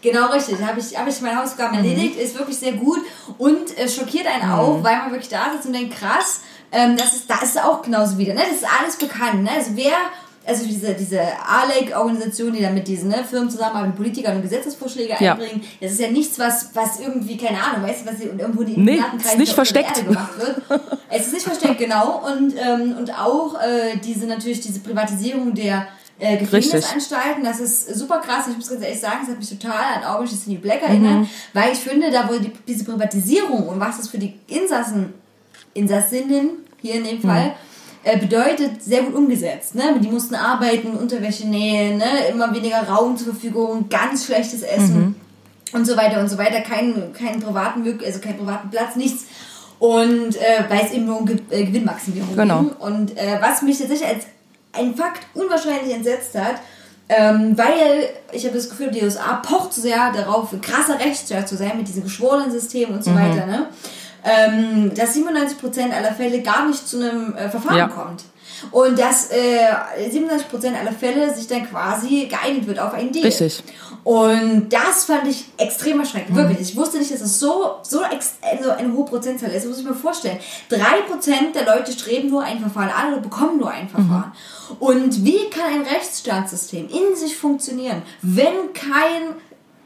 Genau, richtig. Habe ich, hab ich meine Hausaufgaben erledigt. Ist wirklich sehr gut und äh, schockiert einen auch, weil man wirklich da sitzt und denkt, krass, ähm, das ist, da ist es auch genauso wieder. Ne? Das ist alles bekannt. Ne? Also wer, also diese, diese ALEC-Organisation, die da mit diesen ne, Firmen zusammenarbeiten, Politikern und Gesetzesvorschläge Ja. einbringen, das ist ja nichts, was, was irgendwie, keine Ahnung, weißt du, was hier irgendwo die Nee, ist nicht versteckt. Gemacht wird. es ist nicht versteckt, genau. Und, ähm, und auch äh, diese natürlich diese Privatisierung der äh, Gefängnisanstalten, das ist super krass. Ich muss ganz ehrlich sagen, das hat mich total an Orange is the New Black erinnert, Mhm. weil ich finde, da wo die, diese Privatisierung und was das für die Insassen, Insassinnen hier in dem Fall, äh, bedeutet, sehr gut umgesetzt. Ne? Die mussten arbeiten, Unterwäsche nähen, ne? immer weniger Raum zur Verfügung, ganz schlechtes Essen und so weiter und so weiter, keinen keinen privaten, also keinen privaten Platz, nichts. Und äh, weil es eben nur um Ge äh, Gewinnmaximierung Genau. ging. Und äh, was mich tatsächlich als ein Fakt unwahrscheinlich entsetzt hat, ähm, weil ich habe das Gefühl, die USA pocht sehr darauf, ein krasser Rechtsstaat zu sein mit diesem geschworenen System und so weiter, ne? ähm, dass 97% aller Fälle gar nicht zu einem äh, Verfahren Ja. kommt. Und dass äh, 97% aller Fälle sich dann quasi geeinigt wird auf einen Deal. Richtig. Und das fand ich extrem erschreckend, wirklich. Ich wusste nicht, dass es so, so, ex also eine hohe Prozentzahl ist. Das muss ich mir vorstellen. 3% der Leute streben nur ein Verfahren an oder bekommen nur ein Verfahren. Und wie kann ein Rechtsstaatssystem in sich funktionieren, wenn kein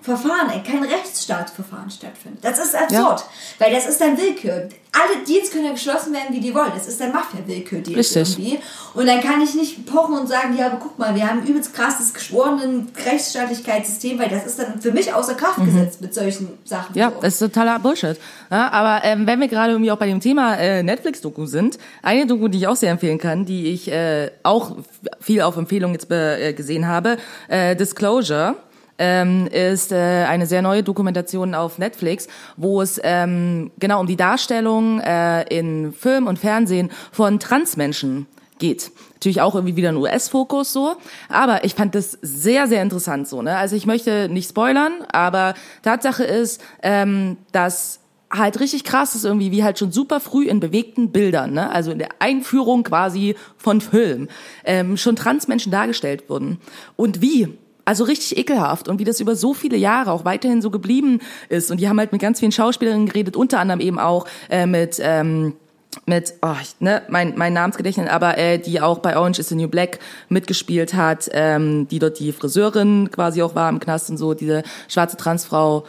Verfahren, äh, kein Rechtsstaatsverfahren stattfindet. Das ist absurd, weil das ist dann Willkür. Alle Deals können ja geschlossen werden, wie die wollen. Das ist dann Mafia-Willkür-Deals Richtig. irgendwie. Und dann kann ich nicht pochen und sagen, ja, aber guck mal, wir haben ein übelst krasses geschworenen Rechtsstaatlichkeitssystem, weil das ist dann für mich außer Kraft gesetzt mit solchen Sachen. Mhm. Ja, so. das ist totaler Bullshit. Ja, aber ähm, wenn wir gerade irgendwie auch bei dem Thema äh, Netflix-Doku sind, eine Doku, die ich auch sehr empfehlen kann, die ich äh, auch viel auf Empfehlung jetzt äh, gesehen habe, äh, Disclosure. Ähm, ist äh, eine sehr neue Dokumentation auf Netflix, wo es ähm, genau um die Darstellung äh, in Film und Fernsehen von Transmenschen geht. Natürlich auch irgendwie wieder ein US-Fokus so, aber ich fand das sehr, sehr interessant so. Ne? Also ich möchte nicht spoilern, aber Tatsache ist, ähm, dass halt richtig krass ist irgendwie, wie halt schon super früh in bewegten Bildern, ne? also in der Einführung quasi von Film, ähm, schon Transmenschen dargestellt wurden. Und wie? Also richtig ekelhaft und wie das über so viele Jahre auch weiterhin so geblieben ist. Und die haben halt mit ganz vielen Schauspielerinnen geredet, unter anderem eben auch äh, mit ähm, mit, oh, ich, ne, mein, mein Namensgedächtnis, aber äh, die auch bei Orange is the New Black mitgespielt hat, ähm, die dort die Friseurin quasi auch war im Knast und so, diese schwarze Transfrau,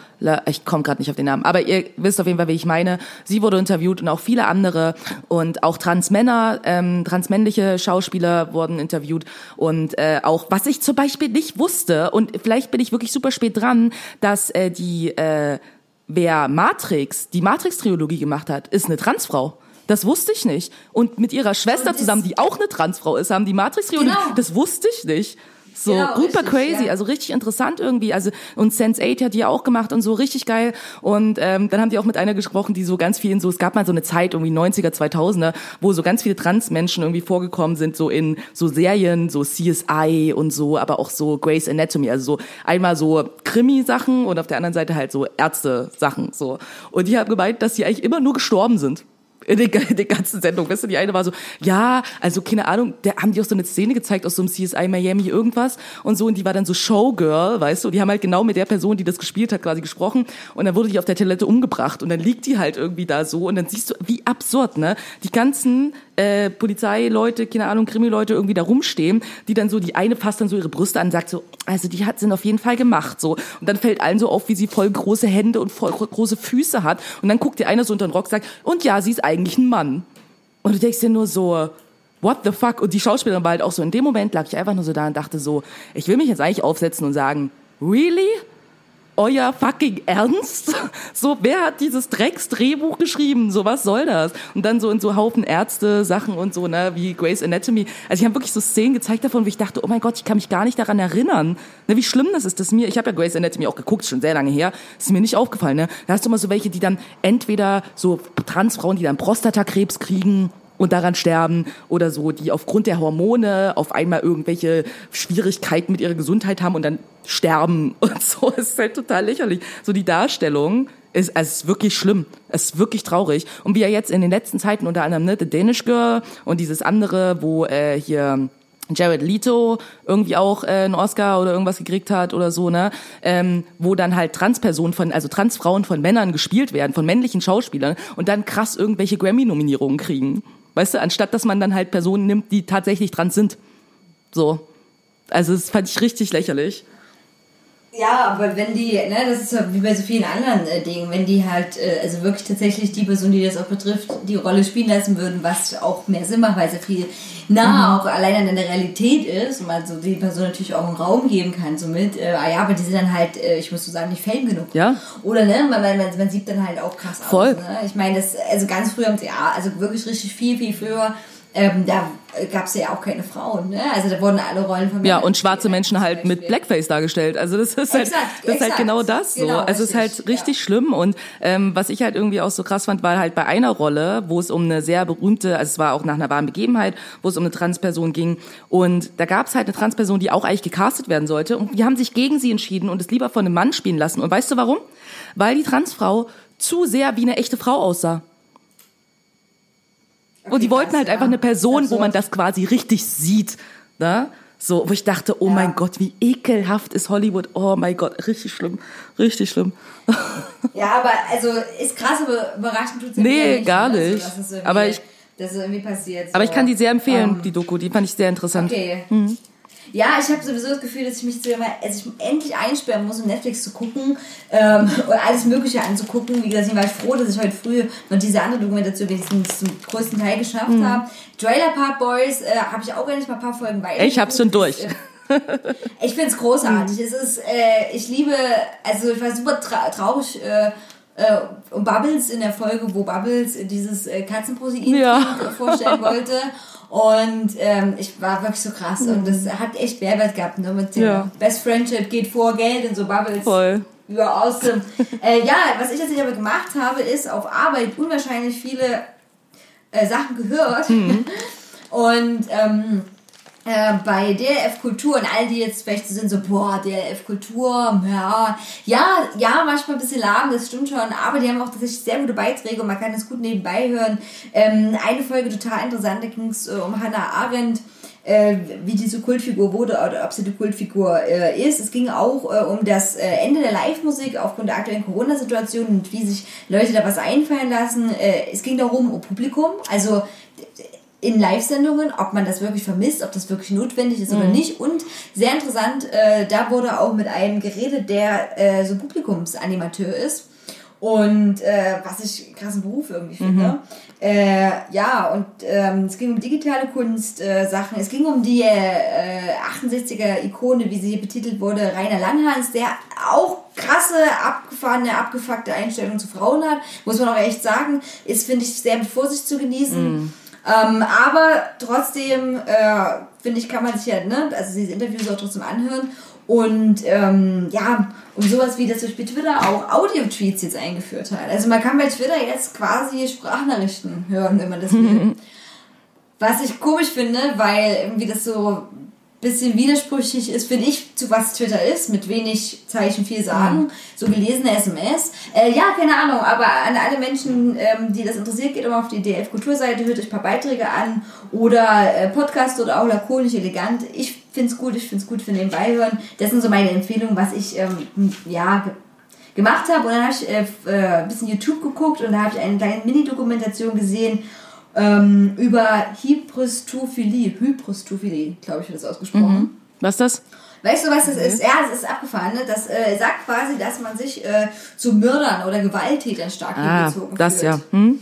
ich komme gerade nicht auf den Namen, aber ihr wisst auf jeden Fall, wie ich meine. Sie wurde interviewt und auch viele andere und auch Transmänner, ähm, transmännliche Schauspieler wurden interviewt und äh, auch, was ich zum Beispiel nicht wusste und vielleicht bin ich wirklich super spät dran, dass äh, die, äh, wer Matrix, die Matrix-Trilogie gemacht hat, ist eine Transfrau. Das wusste ich nicht. Und mit ihrer Schwester zusammen, die auch eine Transfrau ist, haben die Matrix-Trilogie. Genau. Das wusste ich nicht. So, Genau, super richtig, crazy, ja. also richtig interessant irgendwie. Also und Sense8 hat die ja auch gemacht und so richtig geil. Und ähm, dann haben die auch mit einer gesprochen, die so ganz viel in so, es gab mal so eine Zeit, irgendwie 90er, 2000er, wo so ganz viele Transmenschen irgendwie vorgekommen sind, so in so Serien, so CSI und so, aber auch so Grey's Anatomy, also so einmal so Krimi-Sachen und auf der anderen Seite halt so Ärzte-Sachen, so. Und die haben gemeint, dass die eigentlich immer nur gestorben sind in den, in den ganzen Sendungen. Weißt du, die eine war so, ja, also keine Ahnung, da haben die auch so eine Szene gezeigt aus so einem CSI Miami irgendwas und so und die war dann so Showgirl, weißt du, und die haben halt genau mit der Person, die das gespielt hat, quasi gesprochen und dann wurde die auf der Toilette umgebracht und dann liegt die halt irgendwie da so und dann siehst du, wie absurd, ne? Die ganzen äh, Polizeileute, keine Ahnung, Krimileute irgendwie da rumstehen, die dann so, die eine fasst dann so ihre Brüste an und sagt so, also die hat sind auf jeden Fall gemacht, so. Und dann fällt allen so auf, wie sie voll große Hände und voll gro- große Füße hat. Und dann guckt die eine so unter den Rock und sagt, und ja, sie ist eigentlich ein Mann. Und du denkst dir nur so, what the fuck? Und die Schauspielerin war halt auch so, in dem Moment lag ich einfach nur so da und dachte so, ich will mich jetzt eigentlich aufsetzen und sagen, really? Euer fucking Ernst? So, wer hat dieses Drecksdrehbuch geschrieben? So, was soll das? Und dann so in so Haufen Ärzte, Sachen und so, ne, wie Grey's Anatomy. Also ich habe wirklich so Szenen gezeigt davon, wo ich dachte, oh mein Gott, ich kann mich gar nicht daran erinnern. Ne, wie schlimm das ist, dass mir, ich habe ja Grey's Anatomy auch geguckt, schon sehr lange her, ist mir nicht aufgefallen, ne? Da hast du immer so welche, die dann entweder so Transfrauen, die dann Prostatakrebs kriegen und daran sterben oder so, die aufgrund der Hormone auf einmal irgendwelche Schwierigkeiten mit ihrer Gesundheit haben und dann sterben und so. Es ist halt total lächerlich. So die Darstellung ist, es ist wirklich schlimm. Es ist wirklich traurig. Und wie ja jetzt in den letzten Zeiten unter anderem, ne, The Danish Girl und dieses andere, wo äh, hier Jared Leto irgendwie auch äh, einen Oscar oder irgendwas gekriegt hat oder so, ne, ähm, wo dann halt Transpersonen von, also Transfrauen von Männern gespielt werden, von männlichen Schauspielern und dann krass irgendwelche Grammy-Nominierungen kriegen. Weißt du, anstatt dass man dann halt Personen nimmt, die tatsächlich trans sind. So. Also das fand ich richtig lächerlich. Ja, aber wenn die, ne, das ist wie bei so vielen anderen äh, Dingen, wenn die halt, äh, also wirklich tatsächlich die Person, die das auch betrifft, die Rolle spielen lassen würden, was auch mehr Sinn macht, weil es ja viel nah auch allein an der Realität ist und man so die Person natürlich auch einen Raum geben kann, somit, äh, ah ja, aber die sind dann halt, äh, ich muss so sagen, nicht fame genug. Ja. Oder ne, man, man, man sieht dann halt auch krass Voll. aus. Ne? Ich meine, das, also ganz früher im Theater, also wirklich richtig viel, viel früher, ähm, da gab es ja auch keine Frauen, ne? Also da wurden alle Rollen von Ja, Männern und schwarze Menschen halt mit. Blackface dargestellt. Also das ist halt, Exakt, das ist halt genau das so. Genau, also es ist halt richtig, richtig schlimm. Und ähm, was ich halt irgendwie auch so krass fand, war halt bei einer Rolle, wo es um eine sehr berühmte, also es war auch nach einer wahren Begebenheit, wo es um eine Transperson ging. Und da gab es halt eine Transperson, die auch eigentlich gecastet werden sollte. Und die haben sich gegen sie entschieden und es lieber von einem Mann spielen lassen. Und weißt du warum? Weil die Transfrau zu sehr wie eine echte Frau aussah. Und die wollten halt ja. einfach eine Person, wo man das quasi richtig sieht. Ne? So, wo ich dachte, oh Ja. mein Gott, wie ekelhaft ist Hollywood. Oh mein Gott, richtig schlimm. Richtig schlimm. Ja, aber also ist krass, aber überraschend tut's ja Nee, nicht, gar ne? Also, nicht. es irgendwie- Aber ich- dass es irgendwie passiert. So. Aber ich kann die sehr empfehlen, Ähm, die Doku. Die fand ich sehr interessant. Okay. Mhm. Ja, ich habe sowieso das Gefühl, dass ich mich so immer, also ich endlich einsperren muss, um Netflix zu gucken ähm, und alles Mögliche anzugucken. Wie gesagt, ich war froh, dass ich heute früh noch diese andere Dokumentation wenigstens zum größten Teil geschafft Mhm. habe. Trailer Park Boys äh, habe ich auch endlich mal ein paar Folgen weiter. Ich hab's schon durch. Es, äh, Ich find's großartig. Es ist, äh, ich liebe, also ich war super tra traurig äh, äh, um Bubbles in der Folge, wo Bubbles dieses äh, Katzenprotein Ja. vorstellen wollte. Und ähm, ich war wirklich so krass und das hat echt Mehrwert gehabt. Ne? Mit dem Ja. Best Friendship geht vor Geld und so Bubbles. Voll. Über awesome. äh, ja, was ich tatsächlich aber gemacht habe, ist auf Arbeit unwahrscheinlich viele äh, Sachen gehört. Mhm. Und ähm, äh, bei DLF Kultur und all die jetzt vielleicht so sind so, boah, DLF Kultur, ja, ja, ja, manchmal ein bisschen lahm, das stimmt schon, aber die haben auch tatsächlich sehr gute Beiträge und man kann das gut nebenbei hören. Ähm, eine Folge total interessant, da ging es äh, um Hannah Arendt, äh, wie diese Kultfigur wurde oder ob sie eine Kultfigur äh, ist. Es ging auch äh, um das äh, Ende der Live-Musik aufgrund der aktuellen Corona-Situation und wie sich Leute da was einfallen lassen. Äh, es ging darum, um Publikum, also in Live-Sendungen, ob man das wirklich vermisst, ob das wirklich notwendig ist oder nicht. Und sehr interessant, äh, da wurde auch mit einem geredet, der äh, so Publikumsanimateur ist. Und äh, was ich einen krassen Beruf irgendwie finde. Äh, ja, und ähm, es ging um digitale Kunst, äh, Sachen. Es ging um die äh, 68er-Ikone, wie sie hier betitelt wurde, Rainer Langhans, der auch krasse, abgefahrene, abgefuckte Einstellungen zu Frauen hat. Muss man auch echt sagen. Ist, finde ich, sehr mit Vorsicht zu genießen. Ähm, aber trotzdem, äh, finde ich, kann man sich ja, ne, also diese Interviews auch trotzdem anhören. Und ähm, ja, um sowas wie das zum Beispiel Twitter auch Audio-Tweets jetzt eingeführt hat. Also man kann bei Twitter jetzt quasi Sprachnachrichten hören, wenn man das will. Was ich komisch finde, weil irgendwie das so bisschen widersprüchlich ist, finde ich, zu was Twitter ist, mit wenig Zeichen viel sagen, so gelesene SMS. Äh, ja, keine Ahnung, aber an alle Menschen, ähm, die das interessiert, geht immer auf die DF Kulturseite, hört euch ein paar Beiträge an oder äh, Podcast oder auch lakonisch elegant. Ich finde es gut, ich finde es gut für nebenbei hören. Das sind so meine Empfehlungen, was ich, ähm, ja, ge- gemacht habe. Und dann habe ich äh, äh, ein bisschen YouTube geguckt und da habe ich eine kleine Mini-Dokumentation gesehen ähm, über Hybristophilie. Hybristophilie, glaube ich, wird das ausgesprochen. Was ist das? Weißt du, was das ist? Ja, es ist abgefahren. Ne? Das äh, sagt quasi, dass man sich äh, zu Mördern oder Gewalttätern stark Ah, hingezogen das fühlt. ja. Hm?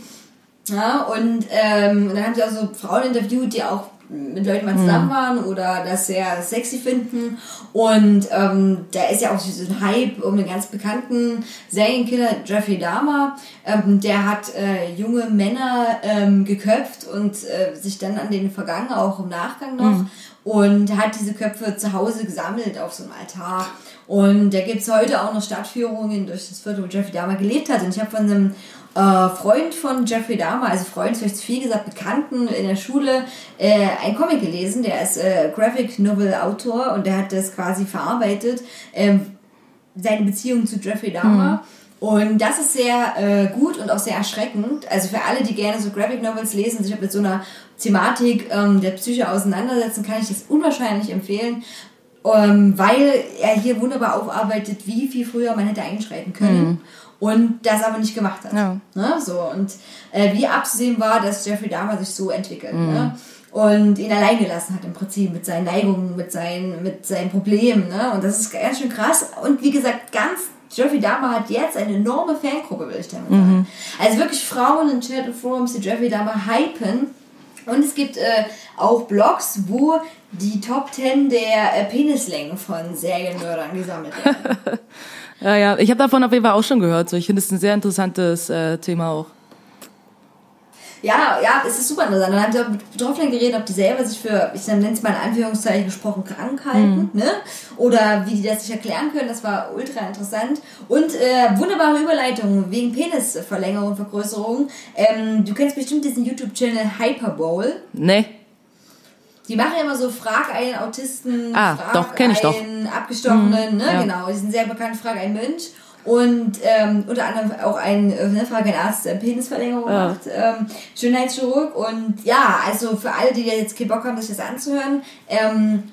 Ja, und, ähm, und dann haben sie auch so Frauen interviewt, die auch mit Leuten mal zusammen waren oder das sehr sexy finden. Und ähm, da ist ja auch so ein Hype um den ganz bekannten Serienkiller Jeffrey Dahmer. Ähm, der hat äh, junge Männer ähm, geköpft und äh, sich dann an denen vergangen, auch im Nachgang noch. Und hat diese Köpfe zu Hause gesammelt auf so einem Altar. Und da gibt's heute auch noch Stadtführungen durch das Viertel, wo Jeffrey Dahmer gelebt hat. Und ich habe von einem äh, Freund von Jeffrey Dahmer, also Freund, vielleicht zu viel gesagt, Bekannten in der Schule, äh, ein Comic gelesen. Der ist äh, Graphic Novel Autor und der hat das quasi verarbeitet, ähm, seine Beziehung zu Jeffrey Dahmer. Und das ist sehr äh, gut und auch sehr erschreckend. Also für alle, die gerne so Graphic Novels lesen, sich mit so einer Thematik ähm, der Psyche auseinandersetzen, kann ich das unwahrscheinlich empfehlen. Ähm, weil er hier wunderbar aufarbeitet, wie viel früher man hätte einschreiten können und das aber nicht gemacht hat. Ja. Ne? So, und äh, wie abzusehen war, dass Jeffrey Dahmer sich so entwickelt. Ne? Und ihn allein gelassen hat im Prinzip mit seinen Neigungen, mit seinen, mit seinen Problemen. Ne? Und das ist ganz schön krass. Und wie gesagt, ganz Jeffrey Dahmer hat jetzt eine enorme Fangruppe, will ich damit sagen. Also wirklich Frauen in Chat und Forums, die Jeffrey Dahmer hypen. Und es gibt äh, auch Blogs, wo die Top 10 der äh, Penislängen von Serienmördern gesammelt werden. Ja, ja. Ich habe davon auf jeden Fall auch schon gehört. So, ich finde es ein sehr interessantes äh, Thema auch. Ja, ja, es ist super interessant. Dann haben sie auch mit Betroffenen geredet, ob die selber sich für, ich nenne es mal in Anführungszeichen gesprochen, krank halten, ne? Oder wie die das sich erklären können. Das war ultra interessant. Und äh, wunderbare Überleitung wegen Penisverlängerung Vergrößerung. Ähm, du kennst bestimmt diesen YouTube-Channel Hyperbowl. Ne? Die machen immer so Frag einen Autisten, Ah, Frag doch, kenn ich doch. einen Abgestochenen, ne? ja. Genau, die sind sehr bekannt, Frag einen Mönch. Und ähm, unter anderem auch ein äh, ne, Frage einen Arzt, der Penisverlängerung Ja. macht, ähm, Schönheitschirurg. Und ja, also für alle, die jetzt keinen Bock haben, sich das anzuhören, ähm,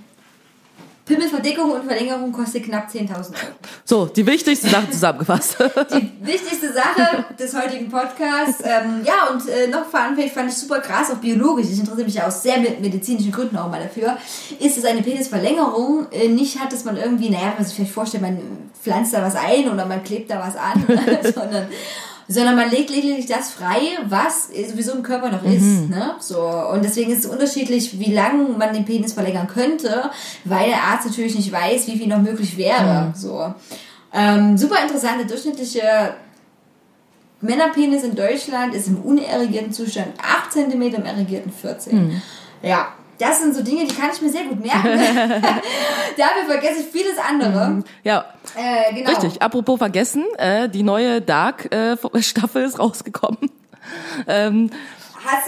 Pimmelverdickung und Verlängerung kostet knapp 10.000 Euro. So, die wichtigste Sache zusammengefasst. Die wichtigste Sache des heutigen Podcasts. Ähm, ja, und äh, noch Fact fand ich super krass, auch biologisch. Ich interessiere mich ja aus sehr mit medizinischen Gründen auch mal dafür. Ist es eine Penisverlängerung? Äh, nicht hat, dass man irgendwie, naja, man sich vielleicht vorstellt, man pflanzt da was ein oder man klebt da was an, sondern sondern man legt lediglich das frei, was sowieso im Körper noch ist. Ne? So. Und deswegen ist es unterschiedlich, wie lange man den Penis verlängern könnte, weil der Arzt natürlich nicht weiß, wie viel noch möglich wäre. So. Ähm, super interessante durchschnittliche Männerpenis in Deutschland ist im unerregierten Zustand 8 cm, im erregierten 14. Ja, das sind so Dinge, die kann ich mir sehr gut merken. Dafür vergesse ich vieles andere. ja, Äh, genau. richtig. Apropos vergessen, äh, die neue Dark-Staffel ist rausgekommen. Ähm,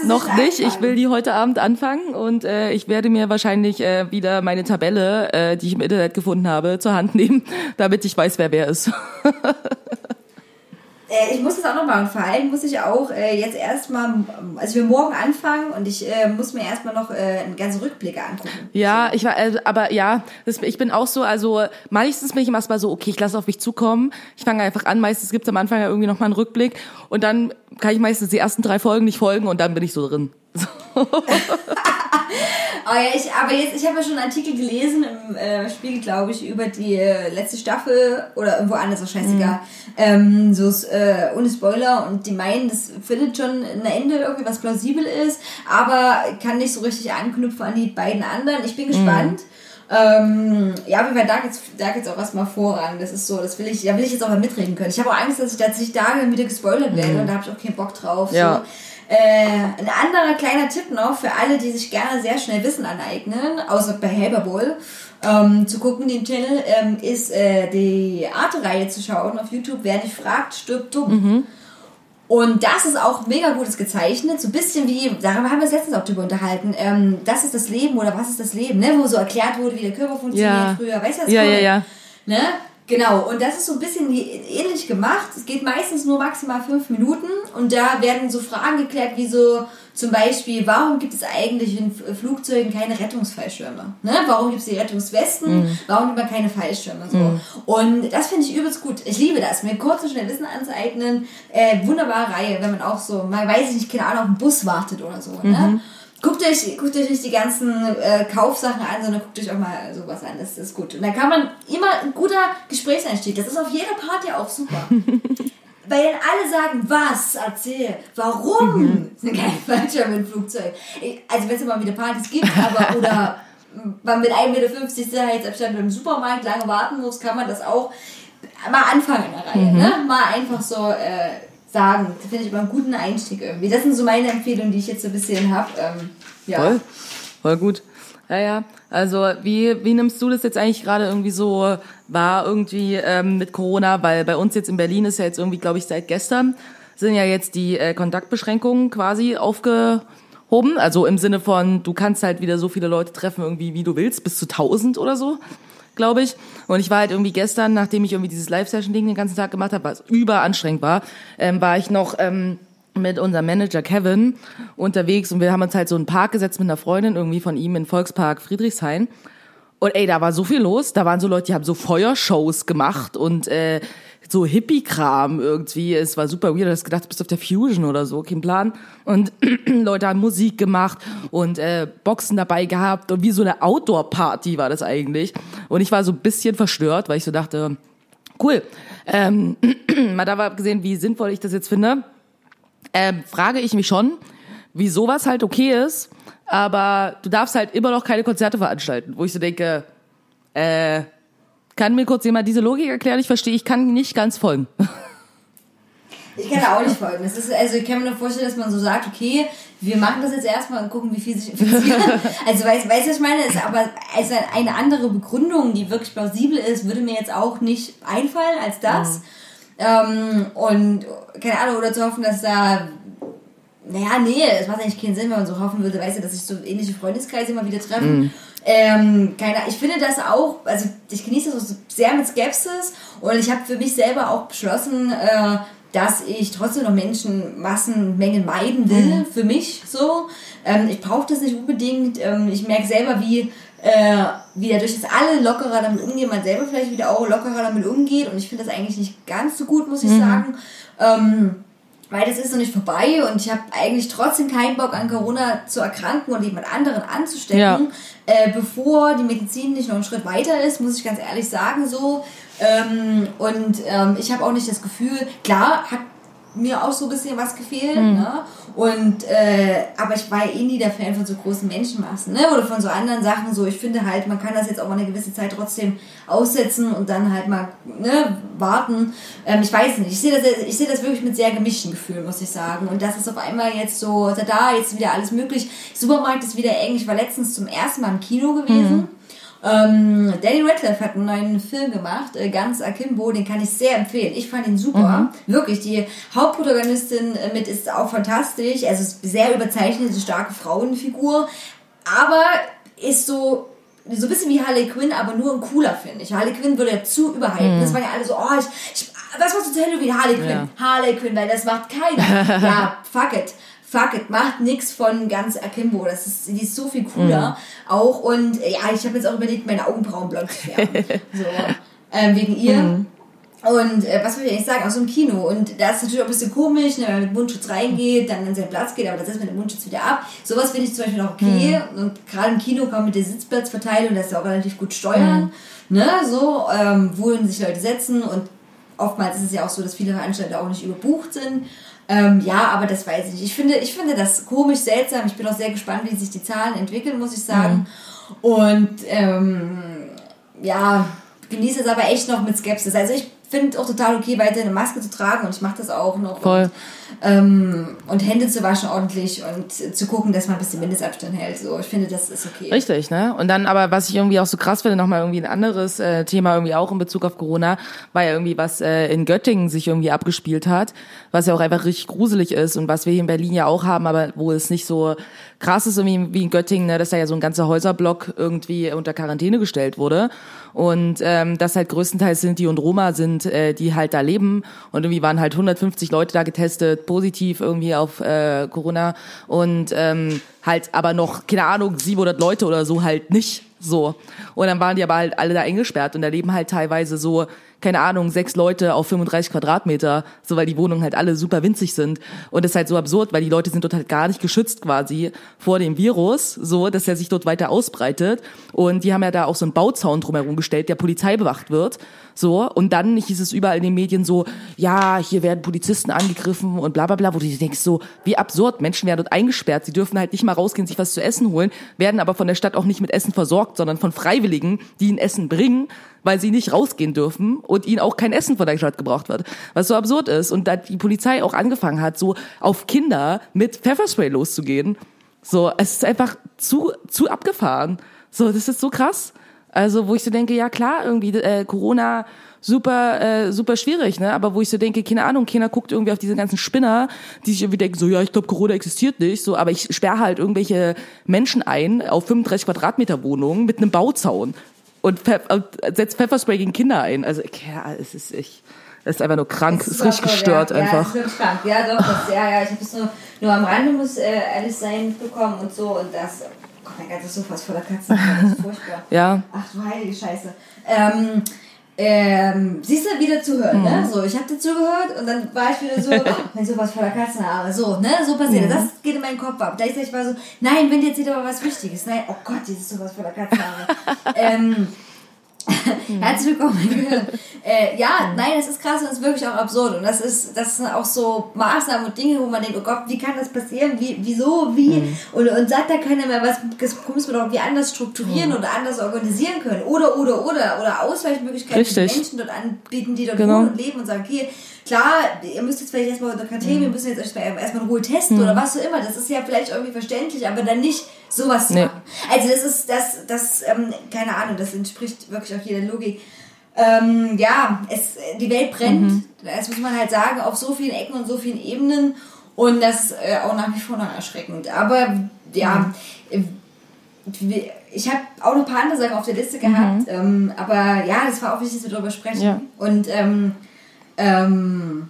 noch nicht. Ich will die heute Abend anfangen und äh, ich werde mir wahrscheinlich äh, wieder meine Tabelle, äh, die ich im Internet gefunden habe, zur Hand nehmen, damit ich weiß, wer wer ist. Äh, ich muss das auch noch machen. Vor allem muss ich auch äh, jetzt erstmal, also will morgen anfangen und ich äh, muss mir erstmal noch äh, einen ganzen Rückblick angucken. Ja, ich war, äh, aber ja, das, ich bin auch so, also meistens bin ich erstmal so, okay, ich lasse auf mich zukommen. Ich fange einfach an, meistens gibt's am Anfang ja irgendwie noch mal einen Rückblick und dann kann ich meistens die ersten drei Folgen nicht folgen und dann bin ich so drin. Aber, ja, ich, aber jetzt, ich habe ja schon einen Artikel gelesen im äh, Spiegel, glaube ich, über die äh, letzte Staffel oder irgendwo anders, auch scheißegal. Ähm, so äh, ohne Spoiler und die meinen, das findet schon ein Ende irgendwie, was plausibel ist, aber kann nicht so richtig anknüpfen an die beiden anderen. Ich bin gespannt. Ähm, ja, Fall, da geht's, da geht's auch erstmal voran. Das ist so, das will ich, da will ich jetzt auch mal mitreden können. Ich habe auch Angst, dass ich tatsächlich da wieder gespoilert werde und da habe ich auch keinen Bock drauf. Ja. So. Äh, ein anderer kleiner Tipp noch für alle, die sich gerne sehr schnell Wissen aneignen, außer bei Helberbull, ähm, zu gucken, den Channel, ähm, ist äh, die Arte-Reihe zu schauen auf YouTube. Wer nicht fragt, stirbt dumm. Und das ist auch mega gutes gezeichnet, so ein bisschen wie, darüber haben wir uns letztens auch drüber unterhalten, ähm, das ist das Leben oder was ist das Leben, ne? wo so erklärt wurde, wie der Körper funktioniert Ja. früher, weißt du das? Ja, cool? ja, ja. Ne? Genau, und das ist so ein bisschen ähnlich gemacht. Es geht meistens nur maximal fünf Minuten und da werden so Fragen geklärt, wie so zum Beispiel, warum gibt es eigentlich in Flugzeugen keine Rettungsfallschirme? Ne? Warum gibt es die Rettungswesten? Warum gibt man keine Fallschirme? So. Und das finde ich übelst gut. Ich liebe das, mir kurz und schnell Wissen anzueignen. Äh, wunderbare Reihe, wenn man auch so, mal weiß ich nicht, keine Ahnung, auf den Bus wartet oder so. Ne? Guckt euch, guckt euch nicht die ganzen äh, Kaufsachen an, sondern guckt euch auch mal sowas an. Das ist gut. Und da kann man immer ein guter Gesprächseinstieg. Das ist auf jeder Party auch super. Weil dann alle sagen, was, erzähl, warum sind keine Fallschirme im Flugzeug? Ich- Also wenn es immer wieder Partys gibt, aber oder man mit 1,50 Meter Sicherheitsabstand im Supermarkt lange warten muss, kann man das auch mal anfangen in der Reihe. Ne? Mal einfach so äh, sagen. Das finde ich immer einen guten Einstieg irgendwie. Das sind so meine Empfehlungen, die ich jetzt so ein bisschen habe. Ähm, ja. Voll, voll gut. Ja, ja. Also wie, wie nimmst du das jetzt eigentlich gerade irgendwie so wahr irgendwie ähm, mit Corona? Weil bei uns jetzt in Berlin ist ja jetzt irgendwie, glaube ich, seit gestern sind ja jetzt die äh, Kontaktbeschränkungen quasi aufgehoben. Also im Sinne von, du kannst halt wieder so viele Leute treffen, irgendwie wie du willst, bis zu 1000 oder so, glaube ich. Und ich war halt irgendwie gestern, nachdem ich irgendwie dieses Live-Session-Ding den ganzen Tag gemacht habe, was überanstrengend war, ähm, war ich noch... Ähm, mit unserem Manager Kevin unterwegs und wir haben uns halt so in einen Park gesetzt mit einer Freundin irgendwie von ihm in Volkspark Friedrichshain. Und ey, da war so viel los. Da waren so Leute, die haben so Feuershows gemacht und äh, so Hippie-Kram irgendwie. Es war super weird. Hast gedacht, du bist auf der Fusion oder so, kein Plan. Und Leute haben Musik gemacht und äh, Boxen dabei gehabt und wie so eine Outdoor-Party war das eigentlich. Und ich war so ein bisschen verstört, weil ich so dachte, cool. Ähm, mal da abgesehen, wie sinnvoll ich das jetzt finde ähm, frage ich mich schon, wie sowas halt okay ist, aber du darfst halt immer noch keine Konzerte veranstalten, wo ich so denke, äh, kann mir kurz jemand diese Logik erklären? Ich verstehe, ich kann nicht ganz folgen. Ich kann da auch nicht folgen. Das ist, also ich kann mir nur vorstellen, dass man so sagt, okay, wir machen das jetzt erstmal und gucken, wie viel sich infizieren. also weißt du, was ich meine? Ist aber also eine andere Begründung, die wirklich plausibel ist, würde mir jetzt auch nicht einfallen als das. Ähm, und keine Ahnung, oder zu hoffen, dass da naja, nee, es macht eigentlich keinen Sinn, wenn man so hoffen würde, weißt du, dass sich so ähnliche Freundeskreise immer wieder treffen. Ähm, keine, ich finde das auch, also ich genieße das sehr mit Skepsis und ich habe für mich selber auch beschlossen, äh, dass ich trotzdem noch Menschen, Massen, Mengen meiden will, für mich so. Ähm, ich brauche das nicht unbedingt. Ähm, ich merke selber, wie, äh, wie dadurch, dass alle lockerer damit umgehen, man selber vielleicht wieder auch lockerer damit umgeht und ich finde das eigentlich nicht ganz so gut, muss ich sagen. Ähm, weil das ist noch nicht vorbei und ich habe eigentlich trotzdem keinen Bock an Corona zu erkranken und jemand anderen anzustecken, Ja. äh, bevor die Medizin nicht noch einen Schritt weiter ist, muss ich ganz ehrlich sagen so. Ähm, und ähm, ich habe auch nicht das Gefühl, klar hat mir auch so ein bisschen was gefehlt, ne? Und äh, aber ich war eh nie der Fan von so großen Menschenmassen, ne? Oder von so anderen Sachen. So, ich finde halt, man kann das jetzt auch mal eine gewisse Zeit trotzdem aussetzen und dann halt mal ne, warten. Ähm, ich weiß nicht. Ich sehe das, ich sehe das wirklich mit sehr gemischten Gefühlen, muss ich sagen. Und das ist auf einmal jetzt so, da jetzt ist wieder alles möglich. Supermarkt ist wieder eng. Ich war letztens zum ersten Mal im Kino gewesen. Ähm, Danny Radcliffe hat einen neuen Film gemacht, äh, ganz Akimbo, den kann ich sehr empfehlen. Ich fand ihn super. Wirklich, die Hauptprotagonistin äh, mit ist auch fantastisch. Also ist sehr überzeichnete, starke Frauenfigur. Aber ist so, so ein bisschen wie Harley Quinn, aber nur ein cooler, finde ich. Harley Quinn würde ja zu überhypen. Das waren ja alle so, oh, ich, ich was machst du zu Halloween? Harley Quinn. Ja. Harley Quinn, weil das macht keiner. ja, fuck it. Fuck it, macht nix von ganz Akimbo. Das ist, die ist so viel cooler. Auch und äh, ja, ich habe jetzt auch überlegt, meine Augenbrauen blond zu färben. so, ähm, wegen ihr. Und äh, was will ich eigentlich sagen? Aus dem Kino. Und da ist natürlich auch ein bisschen komisch, ne, wenn man mit Mundschutz reingeht, dann in seinen Platz geht, aber das setzt man den Mundschutz wieder ab. Sowas finde ich zum Beispiel auch okay. Und gerade im Kino kann man mit der Sitzplatzverteilung das ja auch relativ gut steuern. Ne, so, ähm, wohin sich Leute setzen. Und oftmals ist es ja auch so, dass viele Veranstalter auch nicht überbucht sind. Ähm, ja, aber das weiß ich nicht. Ich finde, ich finde das komisch, seltsam. Ich bin auch sehr gespannt, wie sich die Zahlen entwickeln, muss ich sagen. Und ähm, ja, genieße es aber echt noch mit Skepsis. Also ich finde auch total okay, weiter eine Maske zu tragen und ich mache das auch noch. Voll. Und, ähm, und Hände zu waschen ordentlich und zu gucken, dass man ein bisschen Mindestabstand hält. So, ich finde, das ist okay. Richtig, ne? Und dann aber, was ich irgendwie auch so krass finde, nochmal irgendwie ein anderes äh, Thema irgendwie auch in Bezug auf Corona, war ja irgendwie, was äh, in Göttingen sich irgendwie abgespielt hat, was ja auch einfach richtig gruselig ist und was wir hier in Berlin ja auch haben, aber wo es nicht so krass ist irgendwie wie in Göttingen, ne, dass da ja so ein ganzer Häuserblock irgendwie unter Quarantäne gestellt wurde. Und ähm, das halt größtenteils Sinti und Roma sind, äh, die halt da leben. Und irgendwie waren halt 150 Leute da getestet, positiv irgendwie auf äh, Corona. Und ähm, halt aber noch, keine Ahnung, 700 Leute oder so halt nicht so. Und dann waren die aber halt alle da eingesperrt und da leben halt teilweise so, keine Ahnung, sechs Leute auf 35 Quadratmeter, so weil die Wohnungen halt alle super winzig sind. Und das ist halt so absurd, weil die Leute sind dort halt gar nicht geschützt quasi vor dem Virus, so, dass er sich dort weiter ausbreitet. Und die haben ja da auch so einen Bauzaun drumherum gestellt, der Polizei bewacht wird. So, und dann hieß es überall in den Medien so, ja, hier werden Polizisten angegriffen und bla bla bla, wo du dir denkst, so, wie absurd, Menschen werden dort eingesperrt, sie dürfen halt nicht mal rausgehen, sich was zu essen holen, werden aber von der Stadt auch nicht mit Essen versorgt, sondern von Freiwilligen, die ihnen Essen bringen, weil sie nicht rausgehen dürfen und ihnen auch kein Essen von der Stadt gebraucht wird. Was so absurd ist. Und da die Polizei auch angefangen hat, so auf Kinder mit Pfefferspray loszugehen. So, es ist einfach zu, zu abgefahren. So, das ist so krass. Also, wo ich so denke, ja klar, irgendwie äh, Corona super äh, super schwierig, ne? Aber wo ich so denke, keine Ahnung, keiner guckt irgendwie auf diese ganzen Spinner, die sich irgendwie denken, so ja, ich glaube, Corona existiert nicht, so, aber ich sperre halt irgendwelche Menschen ein auf 35 Quadratmeter Wohnungen mit einem Bauzaun und, Pfeff und setzt Pfefferspray gegen Kinder ein. Also ja, es ist ich, es ist einfach nur krank, es ist richtig voll, gestört ja. einfach. Ja, ist krank. Ja, doch, das, ja, ja, ich habe das nur, nur am Rande, muss äh, ehrlich sein, mitbekommen und so und das, oh mein Gott, das Sofa ist voller Katzen, das ist furchtbar. Ja. Ach du heilige Scheiße. Ähm, ähm, siehst du, wieder zuhören, ne? So, ich habe dir zugehört und dann war ich wieder so, oh, mein Sofa ist voller Katzenhaare. So, ne? So passiert. Das geht in meinen Kopf ab. Gleichzeitig war so, nein, wenn jetzt wieder was Wichtiges. Nein, oh Gott, dieses Sofa ist voller Katzenhaare. ähm, Herzlich willkommen, mein Gehirn. Äh, ja, nein, das ist krass und das ist wirklich auch absurd. Und das ist, das sind auch so Maßnahmen und Dinge, wo man denkt, oh Gott, wie kann das passieren? Wie, wieso, wie? Und, und sagt da keiner mehr, was das muss man doch irgendwie anders strukturieren oder anders organisieren können. Oder, oder, oder, oder Ausweichmöglichkeiten für Richtig. Menschen dort anbieten, die dort Genau. wohnen und leben und sagen, okay, klar, ihr müsst jetzt vielleicht erstmal unter Quarantäne, wir müssen jetzt erstmal erstmal in Ruhe testen oder was auch immer. Das ist ja vielleicht irgendwie verständlich, aber dann nicht sowas Nee. machen. Also das ist, das, das, ähm, keine Ahnung, das entspricht wirklich auch jeder Logik. Ähm, ja, es, die Welt brennt, das muss man halt sagen, auf so vielen Ecken und so vielen Ebenen und das ist äh, auch nach wie vor noch erschreckend. Aber ja, äh, wir- ich habe auch noch ein paar andere Sachen auf der Liste gehabt, ähm, aber ja, das war auch wichtig, dass wir darüber sprechen. Ja. Und ähm, ähm,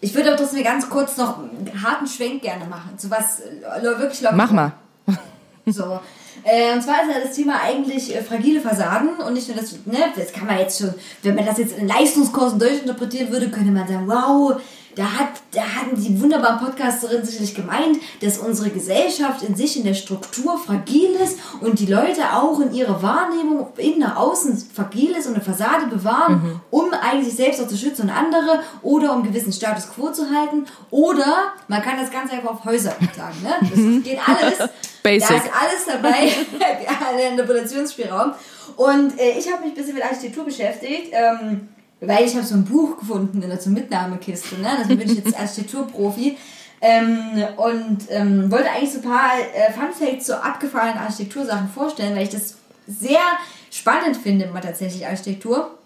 ich würde aber trotzdem ganz kurz noch einen harten Schwenk gerne machen, zu was äh, wirklich locker Mach mal. so. Äh, und zwar ist ja das Thema eigentlich äh, fragile Fassaden und nicht nur das, ne, das kann man jetzt schon, wenn man das jetzt in Leistungskursen durchinterpretieren würde, könnte man sagen, wow, da, hat, da hatten die wunderbaren Podcasterinnen sicherlich gemeint, dass unsere Gesellschaft in sich in der Struktur fragil ist und die Leute auch in ihrer Wahrnehmung innen nach außen fragil ist und eine Fassade bewahren, um eigentlich sich selbst auch zu schützen und andere oder um gewissen Status quo zu halten oder man kann das ganz einfach auf Häuser sagen, ne? Das geht alles. Basic. Da ist alles dabei, der Interpretationsspielraum. Und äh, ich habe mich ein bisschen mit Architektur beschäftigt, ähm, weil ich habe so ein Buch gefunden in der zur Mitnahmekiste. Ne? Deswegen bin ich jetzt Architekturprofi. Ähm, und ähm, wollte eigentlich so ein paar äh, Funfacts so abgefahrenen Architektursachen vorstellen, weil ich das sehr spannend finde, immer tatsächlich Architektur.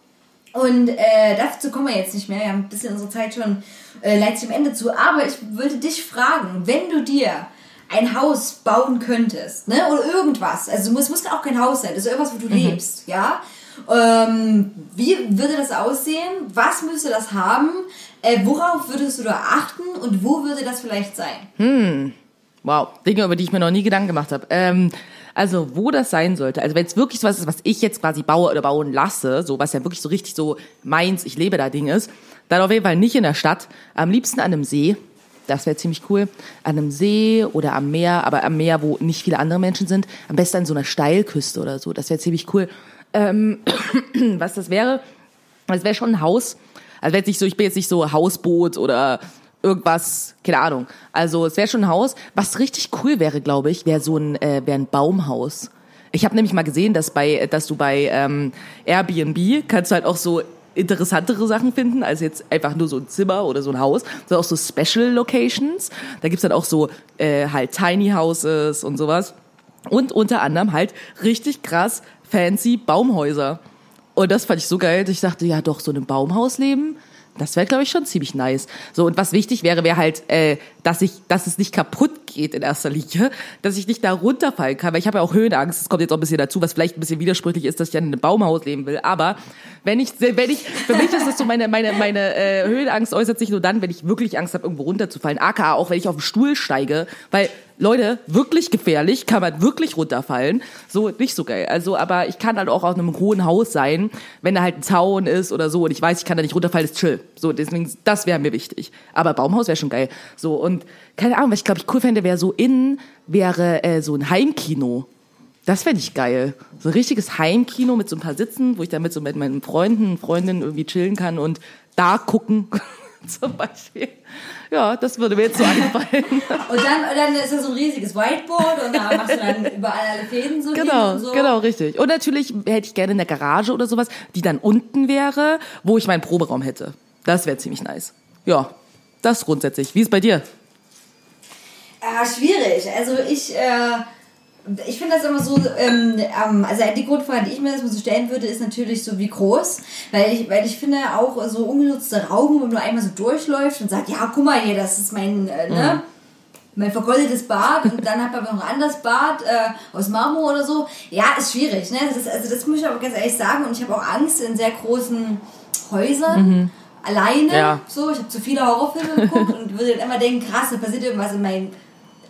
Und äh, dazu kommen wir jetzt nicht mehr. Wir haben ein bisschen unsere Zeit schon äh, leicht am Ende zu. Aber ich würde dich fragen, wenn du dir ein Haus bauen könntest, ne, oder irgendwas, also es muss, muss auch kein Haus sein, das ist irgendwas, wo du lebst, ja, ähm, wie würde das aussehen? Was müsste das haben? Äh, worauf würdest du da achten und wo würde das vielleicht sein? Wow, Dinge, über die ich mir noch nie Gedanken gemacht habe. Ähm, also, wo das sein sollte, also wenn es wirklich so was ist, was ich jetzt quasi baue oder bauen lasse, so was ja wirklich so richtig so meins, ich lebe da Ding ist, dann auf jeden Fall nicht in der Stadt, am liebsten an einem See. Das wäre ziemlich cool. An einem See oder am Meer, aber am Meer, wo nicht viele andere Menschen sind. Am besten an so einer Steilküste oder so. Das wäre ziemlich cool. Ähm, was das wäre, das wäre schon ein Haus. Also jetzt nicht so, ich bin jetzt nicht so Hausboot oder irgendwas, keine Ahnung. Also es wäre schon ein Haus. Was richtig cool wäre, glaube ich, wäre so ein, äh, wäre ein Baumhaus. Ich habe nämlich mal gesehen, dass bei, dass du bei ähm, Airbnb kannst du halt auch so interessantere Sachen finden, als jetzt einfach nur so ein Zimmer oder so ein Haus, sondern auch so Special Locations. Da gibt's dann auch so äh, halt Tiny Houses und sowas. Und unter anderem halt richtig krass fancy Baumhäuser. Und das fand ich so geil, ich dachte, ja doch, so in einem Baumhaus leben, das wäre, glaube ich, schon ziemlich nice. So, und was wichtig wäre, wäre halt, äh, dass ich, dass es nicht kaputt geht in erster Linie, dass ich nicht da runterfallen kann, weil ich habe ja auch Höhenangst, das kommt jetzt auch ein bisschen dazu, was vielleicht ein bisschen widersprüchlich ist, dass ich ja in einem Baumhaus leben will. Aber wenn ich, wenn ich, für mich ist das so, meine, meine, meine äh, Höhenangst äußert sich nur dann, wenn ich wirklich Angst habe, irgendwo runterzufallen. AKA auch, wenn ich auf den Stuhl steige, weil Leute, wirklich gefährlich, kann man wirklich runterfallen. So, nicht so geil. Also, aber ich kann halt auch auf einem hohen Haus sein, wenn da halt ein Zaun ist oder so und ich weiß, ich kann da nicht runterfallen, ist chill. So, deswegen, das wäre mir wichtig. Aber Baumhaus wäre schon geil. So, und keine Ahnung, was ich glaube ich cool fände, wäre so innen, wäre äh, so ein Heimkino. Das fände ich geil. So ein richtiges Heimkino mit so ein paar Sitzen, wo ich dann mit so mit meinen Freunden, Freundinnen irgendwie chillen kann und da gucken. Zum Beispiel. Ja, das würde mir jetzt so einfallen. Und dann, dann ist da so ein riesiges Whiteboard und da machst du dann überall alle Fäden so Genau, so. genau, richtig. Und natürlich hätte ich gerne eine Garage oder sowas, die dann unten wäre, wo ich meinen Proberaum hätte. Das wäre ziemlich nice. Ja, das grundsätzlich. Wie ist bei dir? Ah, schwierig. Also ich, äh, ich finde das immer so, ähm, ähm, also die Grundfrage, die ich mir das mal so stellen würde, ist natürlich so wie groß, weil ich, weil ich finde auch so ungenutzte Raum, wo man nur einmal so durchläuft und sagt, ja, guck mal hier, das ist mein, äh, ne? Mein vergoldetes Bad und dann hat man noch ein anderes Bad äh, aus Marmor oder so. Ja, ist schwierig, ne? Das also das muss ich aber ganz ehrlich sagen und ich habe auch Angst in sehr großen Häusern. Alleine, Ja. so, ich habe zu viele Horrorfilme geguckt und würde dann immer denken, krass, da passiert irgendwas in meinem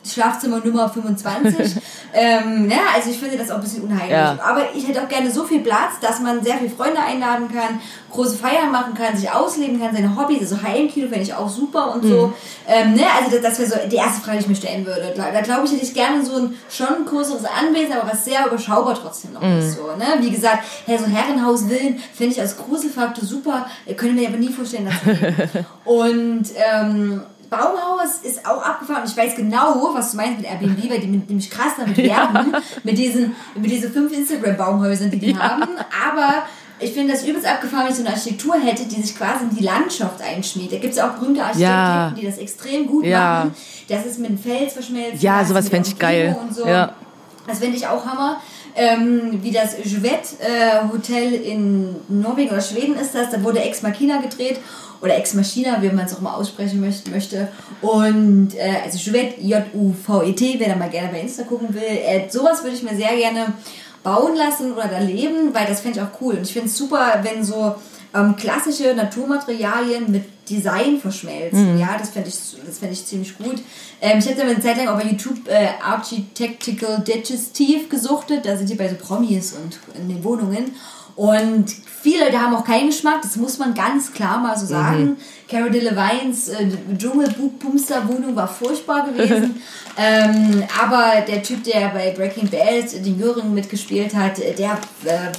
Schlafzimmer Nummer 25. ähm, ja, also ich finde das auch ein bisschen unheimlich. Ja. Aber ich hätte auch gerne so viel Platz, dass man sehr viele Freunde einladen kann, große Feiern machen kann, sich ausleben kann, seine Hobbys, also Heimkino finde ich auch super und so. Ähm, ne, also das, das wäre so die erste Frage, die ich mir stellen würde. Da, da glaube ich, hätte ich gerne so ein schon ein größeres Anwesen, aber was sehr überschaubar trotzdem noch ist. So, ne? Wie gesagt, hey, so ein Herrenhaus Villen finde ich als Gruselfaktor super, äh, könnte mir aber nie vorstellen, dass Und ähm, Baumhaus ist auch abgefahren und ich weiß genau, was du meinst mit Airbnb, weil die mit, nämlich krass damit werben, mit diesen, mit diesen fünf Instagram-Baumhäusern, die die haben. Aber ich finde das übelst abgefahren, wenn ich so eine Architektur hätte, die sich quasi in die Landschaft einschmiegt. Da gibt es auch berühmte Architekten, Ja. die das extrem gut Ja. machen. Das ist mit dem Fels verschmelzt. Ja, sowas mit fänd ich geil. So. Ja. Das finde ich auch Hammer. Ähm, wie das Juvet äh, Hotel in Norwegen oder Schweden ist das. Da wurde Ex Machina gedreht. Oder Ex Machina, wie man es auch mal aussprechen möcht- möchte. Und äh, also Juvet, J-U-V-E-T, wer da mal gerne bei Insta gucken will. Äh, sowas würde ich mir sehr gerne bauen lassen oder da leben, weil das fände ich auch cool. Und ich finde es super, wenn so ähm, klassische Naturmaterialien mit Design verschmelzen. Ja, das fände ich, das fänd ich ziemlich gut. Ähm, ich habe da eine Zeit lang auch bei YouTube äh, Architectical Digestive gesuchtet. Da sind die bei so Promis und in den Wohnungen. Und viele Leute haben auch keinen Geschmack, das muss man ganz klar mal so sagen. Cara Delevingnes äh, Dschungelbumster-Wohnung war furchtbar gewesen. ähm, aber der Typ, der bei Breaking Bad den Jürgen mitgespielt hat, äh, der, äh,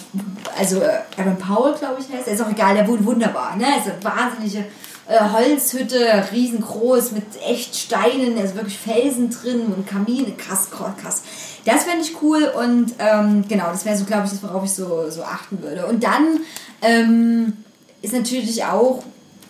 also äh, Aaron Powell, glaube ich, heißt, ist auch egal, der wohnt wunderbar. Ne? Also wahnsinnige äh, Holzhütte, riesengroß, mit echt Steinen, also wirklich Felsen drin und Kamine, krass, krass. Das fände ich cool und ähm, genau, das wäre so, glaube ich, das, worauf ich so, so achten würde. Und dann ähm, ist natürlich auch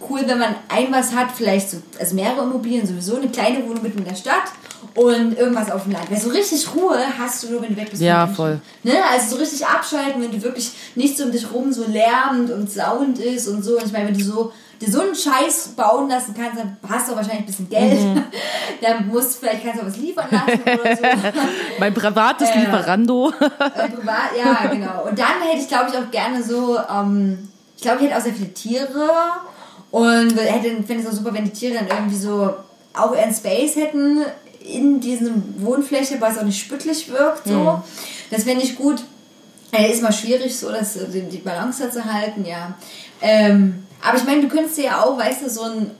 cool, wenn man ein was hat, vielleicht so, also mehrere Immobilien, sowieso eine kleine Wohnung mitten in der Stadt und irgendwas auf dem Land. Weil so richtig Ruhe hast du nur, wenn du weg bist. Ja, voll. Ne? Also so richtig abschalten, wenn du wirklich nicht so um dich rum so lärmend und sound ist und so. Und ich meine, wenn du so dir so einen Scheiß bauen lassen kannst, dann hast du wahrscheinlich ein bisschen Geld. Mhm. dann musst du vielleicht kannst du was liefern lassen oder so. Mein privates Äh. Lieferando. Äh, privat, ja, genau. Und dann hätte ich, glaube ich, auch gerne so, ähm, ich glaube, ich hätte auch sehr viele Tiere und hätte, finde es auch super, wenn die Tiere dann irgendwie so auch ihren Space hätten in diesem Wohnfläche, weil es auch nicht spüttlich wirkt. So. Das fände ich gut. Äh, ist mal schwierig, so das, die Balance zu halten, ja. Ähm, aber ich meine, du könntest dir ja auch, weißt du, so ein